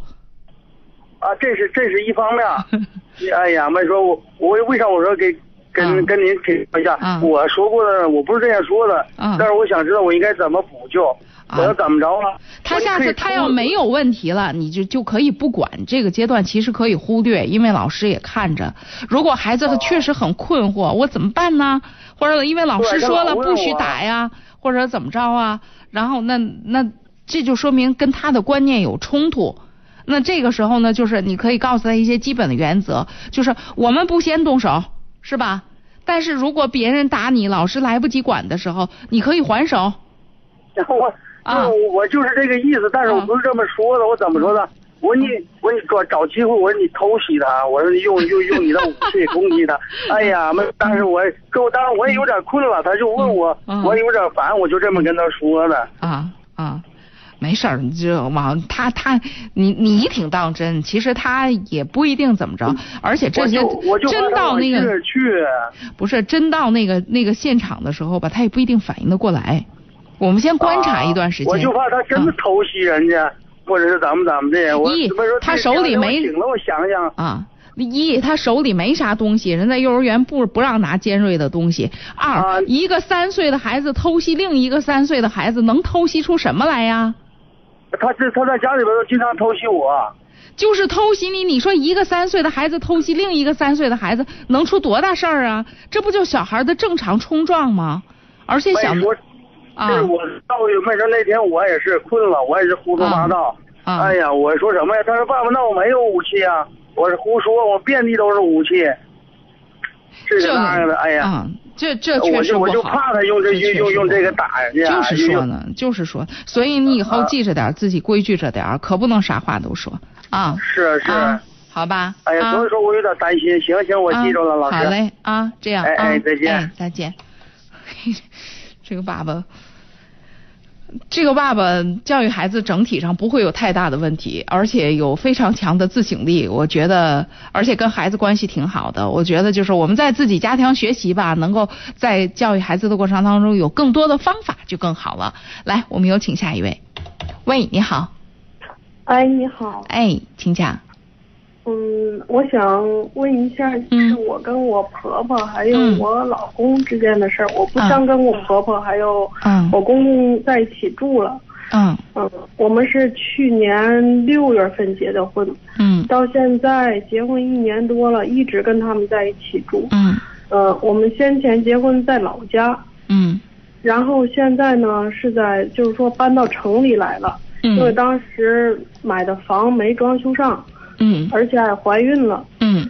啊，这是这是一方面。哎呀，没说我我为啥我说给跟跟您请教一下？我说过的，我不是这样说的。但是我想知道我应该怎么补救。我要怎么着了？他下次他要没有问题了，你就就可以不管这个阶段，其实可以忽略，因为老师也看着。如果孩子他确实很困惑，我怎么办呢？或者因为老师说了不许打呀，或者怎么着啊？然后那那这就说明跟他的观念有冲突。那这个时候呢，就是你可以告诉他一些基本的原则，就是我们不先动手，是吧？但是如果别人打你，老师来不及管的时候，你可以还手。我啊，我就是这个意思，但是我不是这么说的，我怎么说的？我说你，我说你找找机会，我说你偷袭他，我说你用用用你的武器 攻击他。哎呀，没，但是我给我当时我也有点困了，他就问我，我有点烦，我就这么跟他说的。啊啊，没事儿，你就往他他你你挺当真，其实他也不一定怎么着，而且这些真到那个去，不是真到那个那个现场的时候吧，他也不一定反应得过来。我们先观察一段时间。我就怕他真的偷袭人家。或者是怎么怎么的，我他手里没，我想想啊，一他手里没啥东西，人在幼儿园不不让拿尖锐的东西。二一个三岁的孩子偷袭另一个三岁的孩子，能偷袭出什么来呀？他这他在家里边都经常偷袭我。就是偷袭你，你说一个三岁的孩子偷袭另一个三岁的孩子，能出多大事儿啊？这不就小孩的正常冲撞吗？而且想。是我到没事那天我也是困了，我也是胡说八道。哎呀，我说什么呀？他说爸爸，那我没有武器啊！我是胡说，我遍地都是武器。这那样的，哎呀，这这确实我就怕他用这用用用这个打人家。就是说呢，就是说，所以你以后记着点，自己规矩着点，可不能啥话都说啊。是是，好吧。哎呀，所以说我有点担心。行行，我记住了，老师。好嘞啊，这样。哎哎，再见。再见。这个爸爸。这个爸爸教育孩子整体上不会有太大的问题，而且有非常强的自省力。我觉得，而且跟孩子关系挺好的。我觉得就是我们在自己家庭学习吧，能够在教育孩子的过程当中有更多的方法就更好了。来，我们有请下一位。喂，你好。哎，你好。哎，请讲。嗯，我想问一下，就是我跟我婆婆还有我老公之间的事儿，我不想跟我婆婆还有我公公在一起住了。嗯嗯，我们是去年六月份结的婚。嗯，到现在结婚一年多了，一直跟他们在一起住。嗯，呃，我们先前结婚在老家。嗯，然后现在呢是在就是说搬到城里来了，因为当时买的房没装修上。嗯，而且还怀孕了。嗯，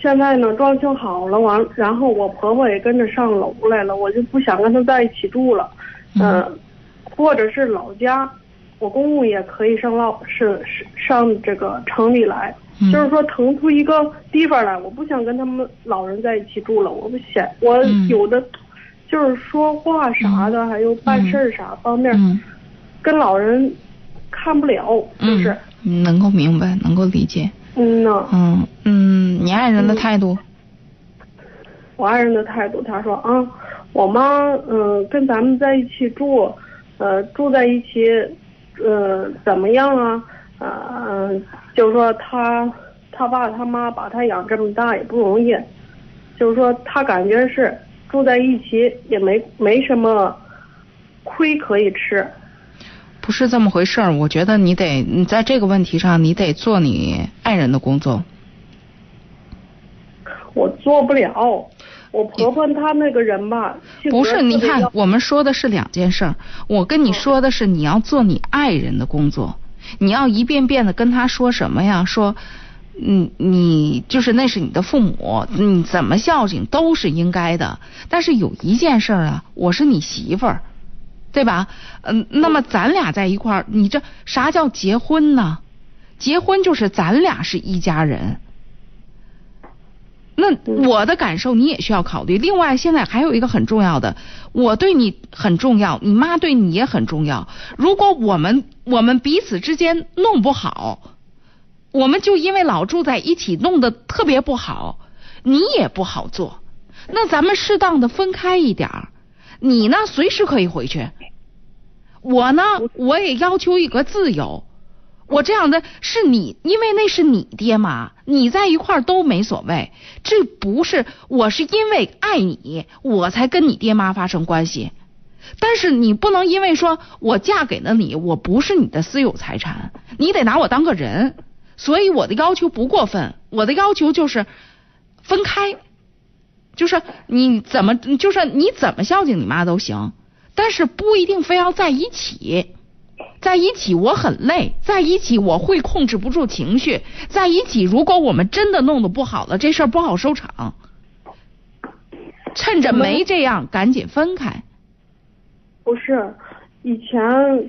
现在呢，装修好了，完，然后我婆婆也跟着上楼来了，我就不想跟她在一起住了。嗯，或者是老家，我公公也可以上老是是上这个城里来，就是说腾出一个地方来，我不想跟他们老人在一起住了，我不想，我有的就是说话啥的，还有办事啥方面，跟老人看不了，就是。能够明白，能够理解。嗯呐。嗯嗯，你爱人的态度？我爱人的态度，他说啊，我妈嗯跟咱们在一起住，呃住在一起，呃怎么样啊？嗯，就是说他他爸他妈把他养这么大也不容易，就是说他感觉是住在一起也没没什么亏可以吃。不是这么回事儿，我觉得你得你在这个问题上，你得做你爱人的工作。我做不了，我婆婆她那个人吧，不是，你看，我们说的是两件事儿。我跟你说的是，你要做你爱人的工作，你要一遍遍的跟他说什么呀？说，嗯，你就是那是你的父母，你怎么孝敬都是应该的。但是有一件事儿啊，我是你媳妇儿。对吧？嗯，那么咱俩在一块儿，你这啥叫结婚呢？结婚就是咱俩是一家人。那我的感受你也需要考虑。另外，现在还有一个很重要的，我对你很重要，你妈对你也很重要。如果我们我们彼此之间弄不好，我们就因为老住在一起弄得特别不好，你也不好做。那咱们适当的分开一点儿。你呢，随时可以回去。我呢，我也要求一个自由。我这样的是你，因为那是你爹妈，你在一块儿都没所谓。这不是我是因为爱你，我才跟你爹妈发生关系。但是你不能因为说我嫁给了你，我不是你的私有财产，你得拿我当个人。所以我的要求不过分，我的要求就是分开。就是你怎么，就是你怎么孝敬你妈都行，但是不一定非要在一起。在一起我很累，在一起我会控制不住情绪，在一起如果我们真的弄得不好了，这事儿不好收场。趁着没这样，赶紧分开。不是，以前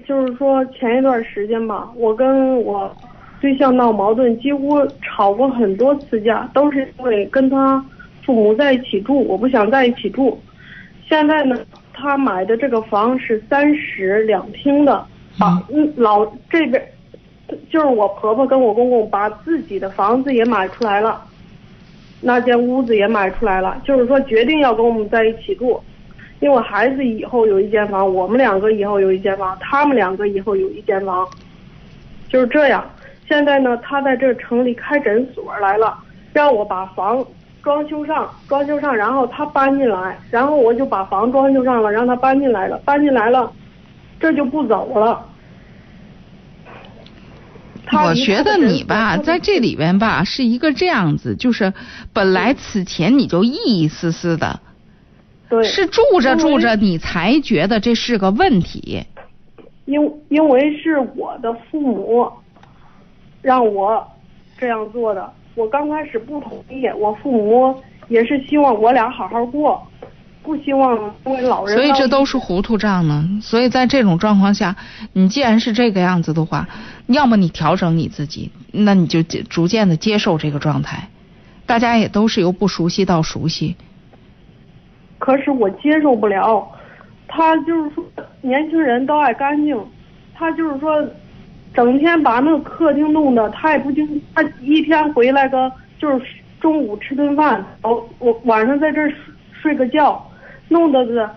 就是说前一段时间吧，我跟我对象闹矛盾，几乎吵过很多次架，都是因为跟他父母在一起住，我不想在一起住。现在呢，他买的这个房是三室两厅的。啊，嗯，老这边就是我婆婆跟我公公把自己的房子也买出来了，那间屋子也买出来了，就是说决定要跟我们在一起住，因为孩子以后有一间房，我们两个以后有一间房，他们两个以后有一间房，就是这样。现在呢，他在这城里开诊所来了，让我把房装修上，装修上，然后他搬进来，然后我就把房装修上了，让他搬进来了，搬进来了。这就不走了。我觉得你吧，在这里边吧，是一个这样子，就是本来此前你就一一丝丝的，对，是住着住着你才觉得这是个问题。因因为是我的父母让我这样做的，我刚开始不同意，我父母也是希望我俩好好过。不希望因为老人，所以这都是糊涂账呢。所以在这种状况下，你既然是这个样子的话，要么你调整你自己，那你就逐渐的接受这个状态。大家也都是由不熟悉到熟悉。可是我接受不了，他就是说年轻人都爱干净，他就是说整天把那个客厅弄得，他也不经，他一天回来个就是中午吃顿饭，哦，我晚上在这睡个觉。弄得是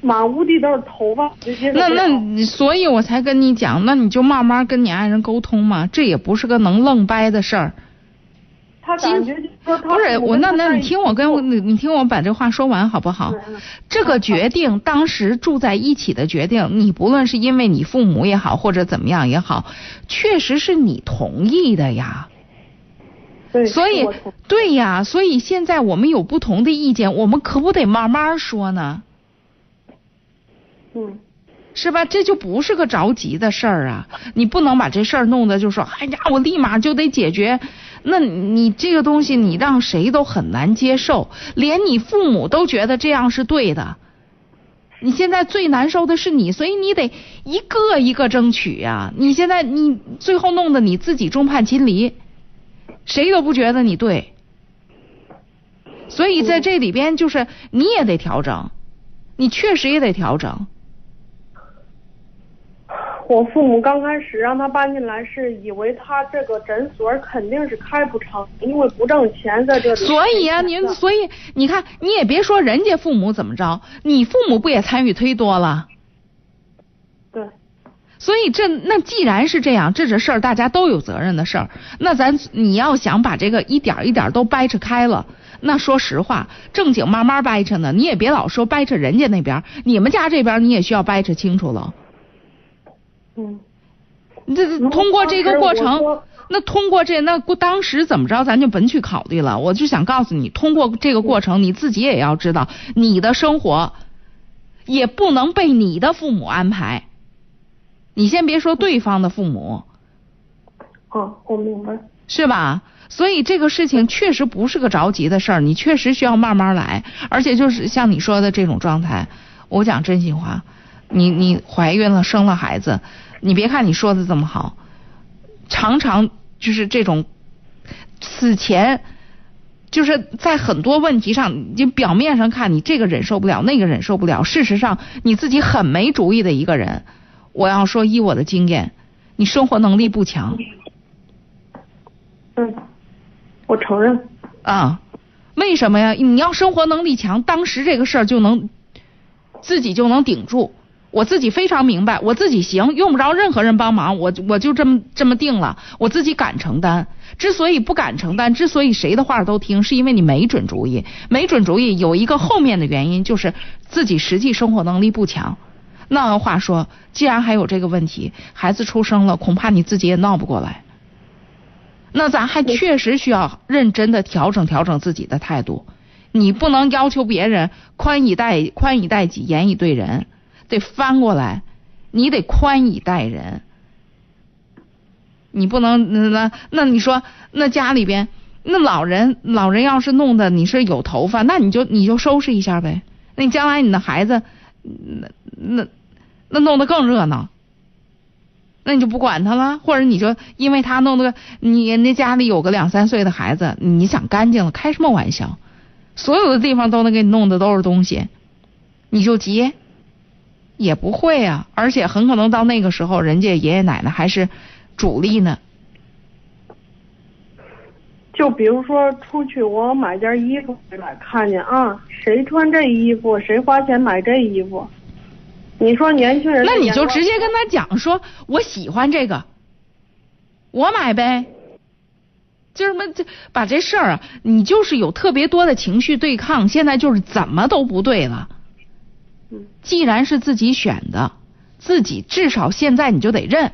满屋地都是头发，那那所以，我才跟你讲，那你就慢慢跟你爱人沟通嘛，这也不是个能愣掰的事儿。他感觉不是我，那那你听我跟你你听我把这话说完好不好？这个决定当时住在一起的决定，你不论是因为你父母也好，或者怎么样也好，确实是你同意的呀。所以，对呀，所以现在我们有不同的意见，我们可不得慢慢说呢？嗯，是吧？这就不是个着急的事儿啊！你不能把这事儿弄得就说，哎呀，我立马就得解决。那你这个东西，你让谁都很难接受，连你父母都觉得这样是对的。你现在最难受的是你，所以你得一个一个争取呀！你现在你最后弄得你自己众叛亲离。谁都不觉得你对，所以在这里边就是你也得调整，你确实也得调整。我父母刚开始让他搬进来，是以为他这个诊所肯定是开不成，因为不挣钱在这里。所以啊，您所以你看，你也别说人家父母怎么着，你父母不也参与忒多了？对。所以这那既然是这样，这这事儿大家都有责任的事儿，那咱你要想把这个一点一点都掰扯开了，那说实话，正经慢慢掰扯呢，你也别老说掰扯人家那边，你们家这边你也需要掰扯清楚了。嗯，这通过这个过程，那通过这那当时怎么着，咱就甭去考虑了。我就想告诉你，通过这个过程，你自己也要知道，你的生活也不能被你的父母安排。你先别说对方的父母，哦，我明白，是吧？所以这个事情确实不是个着急的事儿，你确实需要慢慢来。而且就是像你说的这种状态，我讲真心话，你你怀孕了生了孩子，你别看你说的这么好，常常就是这种此前就是在很多问题上，你表面上看你这个忍受不了，那个忍受不了，事实上你自己很没主意的一个人。我要说，以我的经验，你生活能力不强。嗯，我承认。啊，为什么呀？你要生活能力强，当时这个事儿就能自己就能顶住。我自己非常明白，我自己行，用不着任何人帮忙，我我就这么这么定了，我自己敢承担。之所以不敢承担，之所以谁的话都听，是因为你没准主意。没准主意有一个后面的原因，就是自己实际生活能力不强。那话说，既然还有这个问题，孩子出生了，恐怕你自己也闹不过来。那咱还确实需要认真的调整调整自己的态度。你不能要求别人宽以待宽以待己，严以对人，得翻过来，你得宽以待人。你不能那那你说那家里边那老人老人要是弄的你是有头发，那你就你就收拾一下呗。那你将来你的孩子那那那弄得更热闹。那你就不管他了，或者你说因为他弄的，你那家里有个两三岁的孩子，你想干净了，开什么玩笑？所有的地方都能给你弄的都是东西，你就急？也不会啊，而且很可能到那个时候，人家爷爷奶奶还是主力呢。就比如说出去，我买件衣服回来，看见啊，谁穿这衣服，谁花钱买这衣服。你说年轻人，那你就直接跟他讲说，我喜欢这个，我买呗。就什么这把这事儿啊，你就是有特别多的情绪对抗，现在就是怎么都不对了。既然是自己选的，自己至少现在你就得认，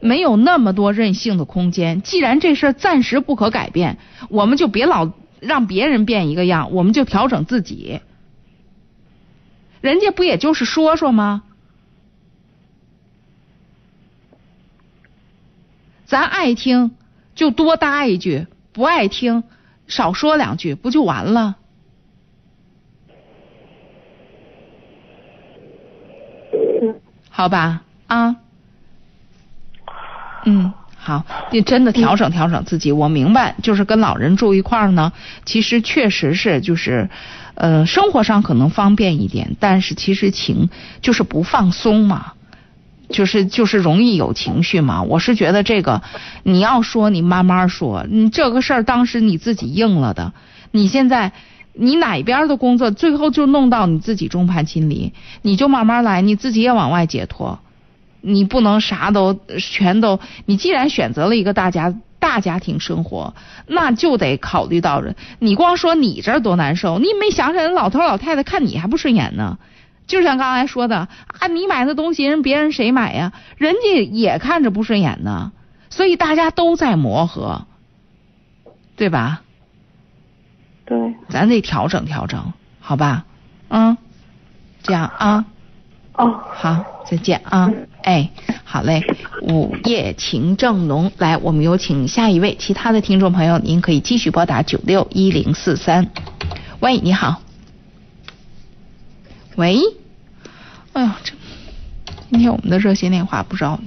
没有那么多任性的空间。既然这事儿暂时不可改变，我们就别老让别人变一个样，我们就调整自己。人家不也就是说说吗？咱爱听就多搭一句，不爱听少说两句，不就完了？好吧，啊，嗯，好，你真的调整调整自己。我明白，就是跟老人住一块儿呢，其实确实是就是。呃，生活上可能方便一点，但是其实情就是不放松嘛，就是就是容易有情绪嘛。我是觉得这个，你要说你慢慢说，你这个事儿当时你自己应了的，你现在你哪边的工作最后就弄到你自己众叛亲离，你就慢慢来，你自己也往外解脱，你不能啥都全都，你既然选择了一个大家。大家庭生活，那就得考虑到人。你光说你这多难受，你没想想老头老太太看你还不顺眼呢？就像刚才说的啊，你买的东西人别人谁买呀？人家也看着不顺眼呢。所以大家都在磨合，对吧？对，咱得调整调整，好吧？嗯，这样啊。哦，好，再见啊！哎，好嘞，午夜情正浓，来，我们有请下一位其他的听众朋友，您可以继续拨打九六一零四三。喂，你好。喂，哎呦，这今天我们的热线电话不知道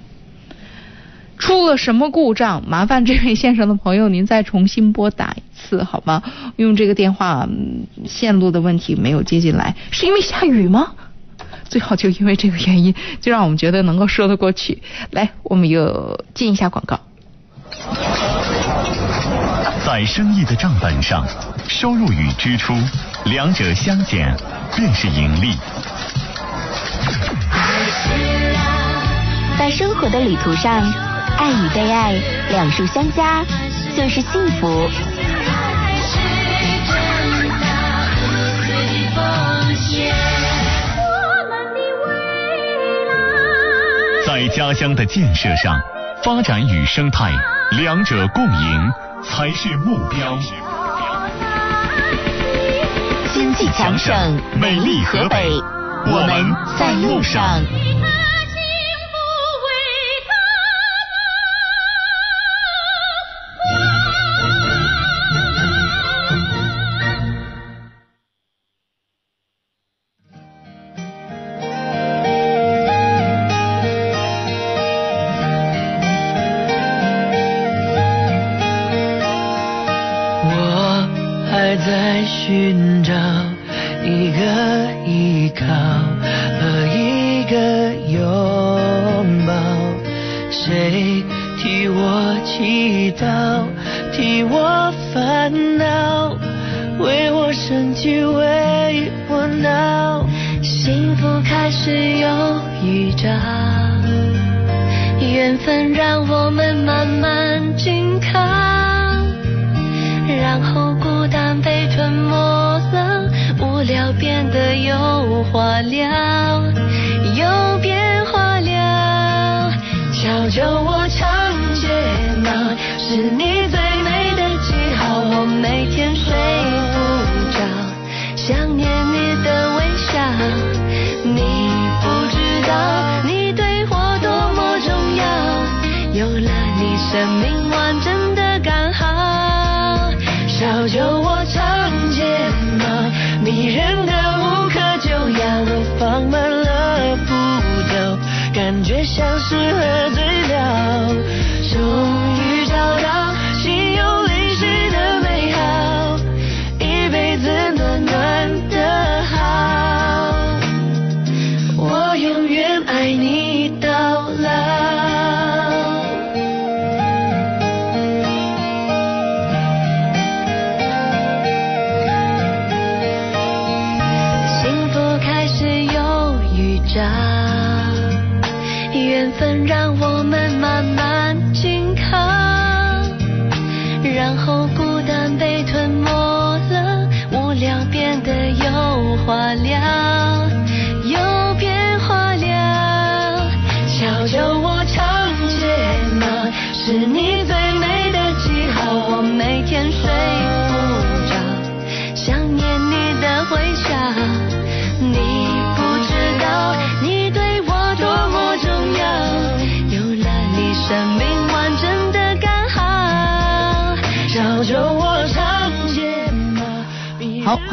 出了什么故障，麻烦这位先生的朋友您再重新拨打一次好吗？用这个电话线路的问题没有接进来，是因为下雨吗？最好就因为这个原因，就让我们觉得能够说得过去。来，我们又进一下广告。在生意的账本上，收入与支出两者相减便是盈利。在生活的旅途上，爱与被爱两数相加就是幸福。在家乡的建设上，发展与生态两者共赢才是目标。经济强省，美丽河北，我们在路上。是你最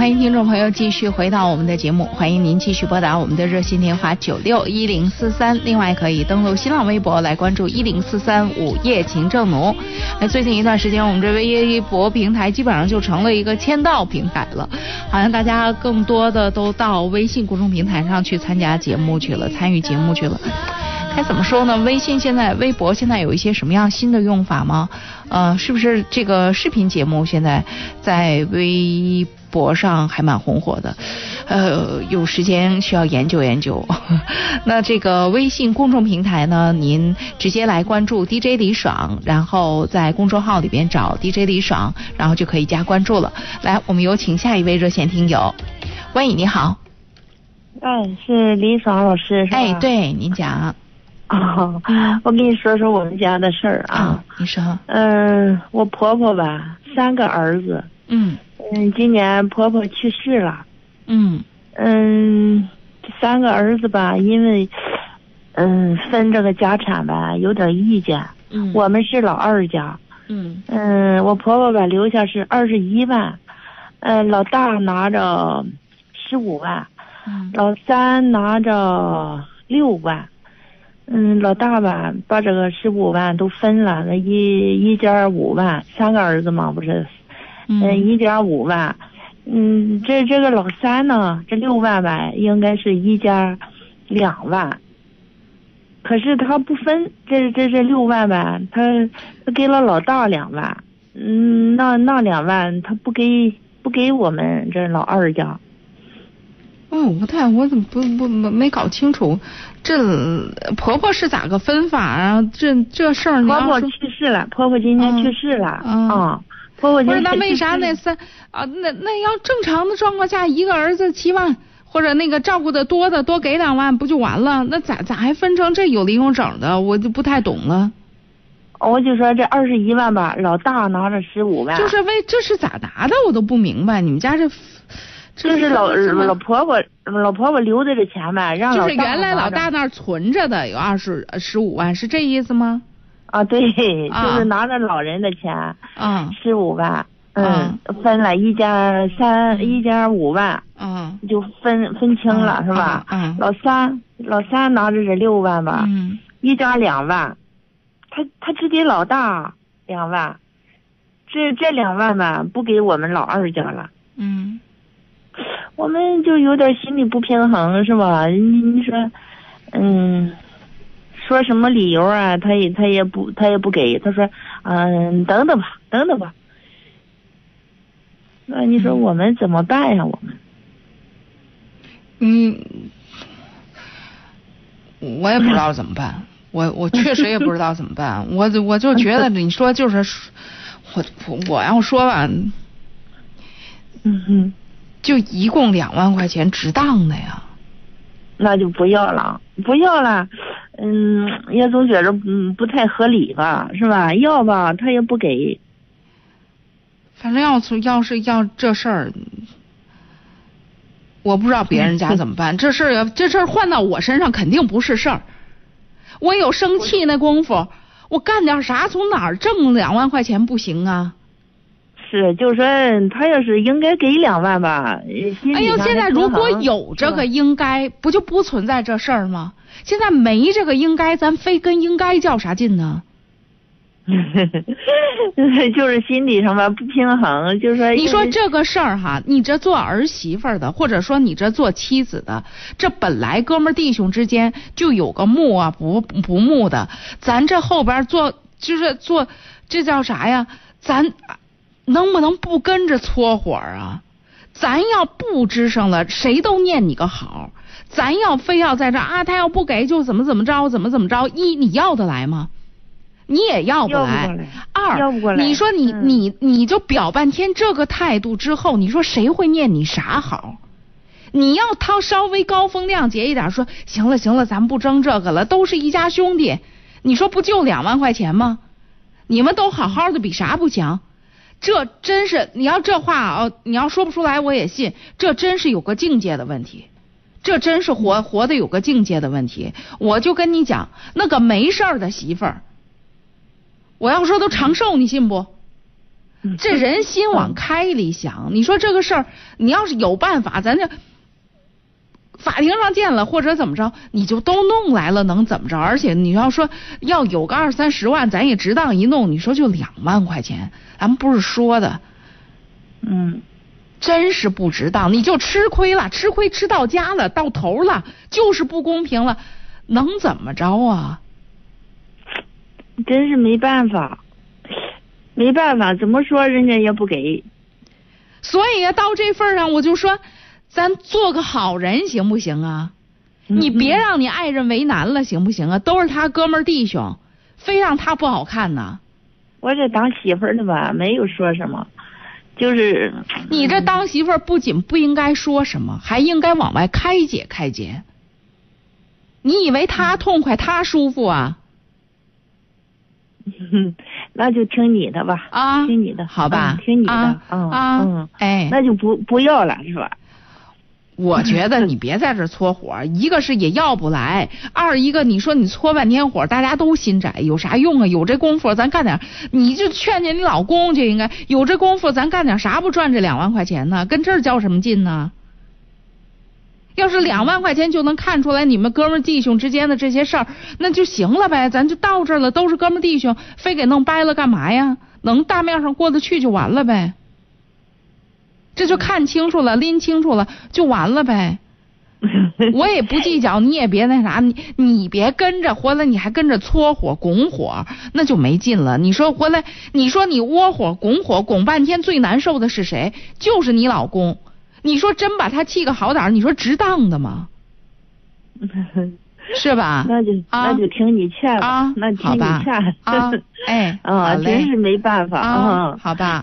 欢迎听众朋友继续回到我们的节目，欢迎您继续拨打我们的热线电话九六一零四三，另外可以登录新浪微博来关注一零四三午夜情正浓。那最近一段时间，我们这微博平台基本上就成了一个签到平台了，好像大家更多的都到微信公众平台上去参加节目去了，参与节目去了。该怎么说呢？微信现在、微博现在有一些什么样新的用法吗？呃，是不是这个视频节目现在在微博上还蛮红火的？呃，有时间需要研究研究。那这个微信公众平台呢，您直接来关注 DJ 李爽，然后在公众号里边找 DJ 李爽，然后就可以加关注了。来，我们有请下一位热线听友，喂，你好。哎，是李爽老师是吧？哎，对，您讲。哦 我跟你说说我们家的事儿啊。你说。嗯，我婆婆吧，三个儿子。嗯。嗯，今年婆婆去世了。嗯。嗯，这三个儿子吧，因为嗯分这个家产吧有点意见。嗯。我们是老二家。嗯。嗯，我婆婆吧留下是二十一万，嗯，老大拿着十五万，嗯，老三拿着六万。嗯，老大吧，把这个十五万都分了，那一一家五万，三个儿子嘛，不是，嗯，一点五万，嗯，这这个老三呢，这六万吧，应该是一家两万，可是他不分，这这这六万吧，他他给了老大两万，嗯，那那两万他不给不给我们这老二家。哦，不太，我怎么不不没搞清楚，这婆婆是咋个分法啊？这这事儿，婆婆去世了，婆婆今年去世了，啊，婆婆不是那为啥那三啊？那那要正常的状况下，一个儿子七万，或者那个照顾的多的多给两万不就完了？那咋咋还分成这有零有整的？我就不太懂了。我就说这二十一万吧，老大拿着十五万，就是为这是咋拿的？我都不明白，你们家这。这是老老婆婆老婆婆留的这钱呗，让就是原来老大那儿存着的有二十十五万，是这意思吗？啊，对，就是拿着老人的钱，啊，十五万，嗯，分了一家三一家五万，嗯，就分分清了是吧？嗯，老三老三拿着这六万吧，嗯，一家两万，他他只给老大两万，这这两万吧不给我们老二家了，嗯。我们就有点心理不平衡，是吧？你你说，嗯，说什么理由啊？他也他也不他也不给，他说，嗯，等等吧，等等吧。那你说我们怎么办呀？我们，嗯，我也不知道怎么办。我我确实也不知道怎么办。我我就觉得你说就是，我我要说吧，嗯哼。就一共两万块钱，值当的呀？那就不要了，不要了。嗯，也总觉着嗯不太合理吧，是吧？要吧，他也不给。反正要是要是要这事儿，我不知道别人家怎么办。这事儿要这事儿换到我身上，肯定不是事儿。我有生气那功夫，我干点啥？从哪儿挣两万块钱不行啊？是，就是说他要是应该给两万吧。哎呦，现在如果有这个应该，不就不存在这事儿吗？现在没这个应该，咱非跟应该较啥劲呢？就是心理上吧不平衡，就是说。你说这个事儿哈，你这做儿媳妇的，或者说你这做妻子的，这本来哥们弟兄之间就有个睦啊不不睦的，咱这后边做就是做这叫啥呀？咱能不能不跟着搓火啊？咱要不吱声了，谁都念你个好。咱要非要在这啊，他要不给就怎么怎么着，怎么怎么着？一你要得来吗？你也要不来。二，你说你你你就表半天这个态度之后，你说谁会念你啥好？你要他稍微高风亮节一点，说行了行了，咱不争这个了，都是一家兄弟。你说不就两万块钱吗？你们都好好的，比啥不强？这真是你要这话哦，你要说不出来我也信。这真是有个境界的问题，这真是活活的有个境界的问题。我就跟你讲，那个没事儿的媳妇儿。我要说都长寿，你信不？这人心往开里想，你说这个事儿，你要是有办法，咱这法庭上见了或者怎么着，你就都弄来了，能怎么着？而且你要说要有个二三十万，咱也值当一弄。你说就两万块钱，咱们不是说的，嗯，真是不值当，你就吃亏了，吃亏吃到家了，到头了，就是不公平了，能怎么着啊？真是没办法，没办法，怎么说人家也不给。所以到这份上，我就说，咱做个好人行不行啊？你别让你爱人为难了，行不行啊？都是他哥们弟兄，非让他不好看呢。我这当媳妇儿的吧，没有说什么，就是你这当媳妇儿不仅不应该说什么，还应该往外开解开解。你以为他痛快，他舒服啊？那就听你的吧，啊，听你的，好吧，听你的，啊嗯，哎，那就不不要了，是吧？我觉得你别在这搓火，一个是也要不来，二一个你说你搓半天火，大家都心窄，有啥用啊？有这功夫咱干点，你就劝劝你老公就应该有这功夫，咱干点啥不赚这两万块钱呢？跟这儿较什么劲呢？要是两万块钱就能看出来你们哥们弟兄之间的这些事儿，那就行了呗，咱就到这儿了，都是哥们弟兄，非给弄掰了干嘛呀？能大面上过得去就完了呗，这就看清楚了，拎清楚了就完了呗。我也不计较，你也别那啥，你你别跟着回来，你还跟着搓火拱火，那就没劲了。你说回来，你说你窝火拱火拱半天，最难受的是谁？就是你老公。你说真把他气个好歹你说值当的吗？是吧？那就那就听你劝吧，那听你劝啊！哎，啊，真是没办法啊！好吧。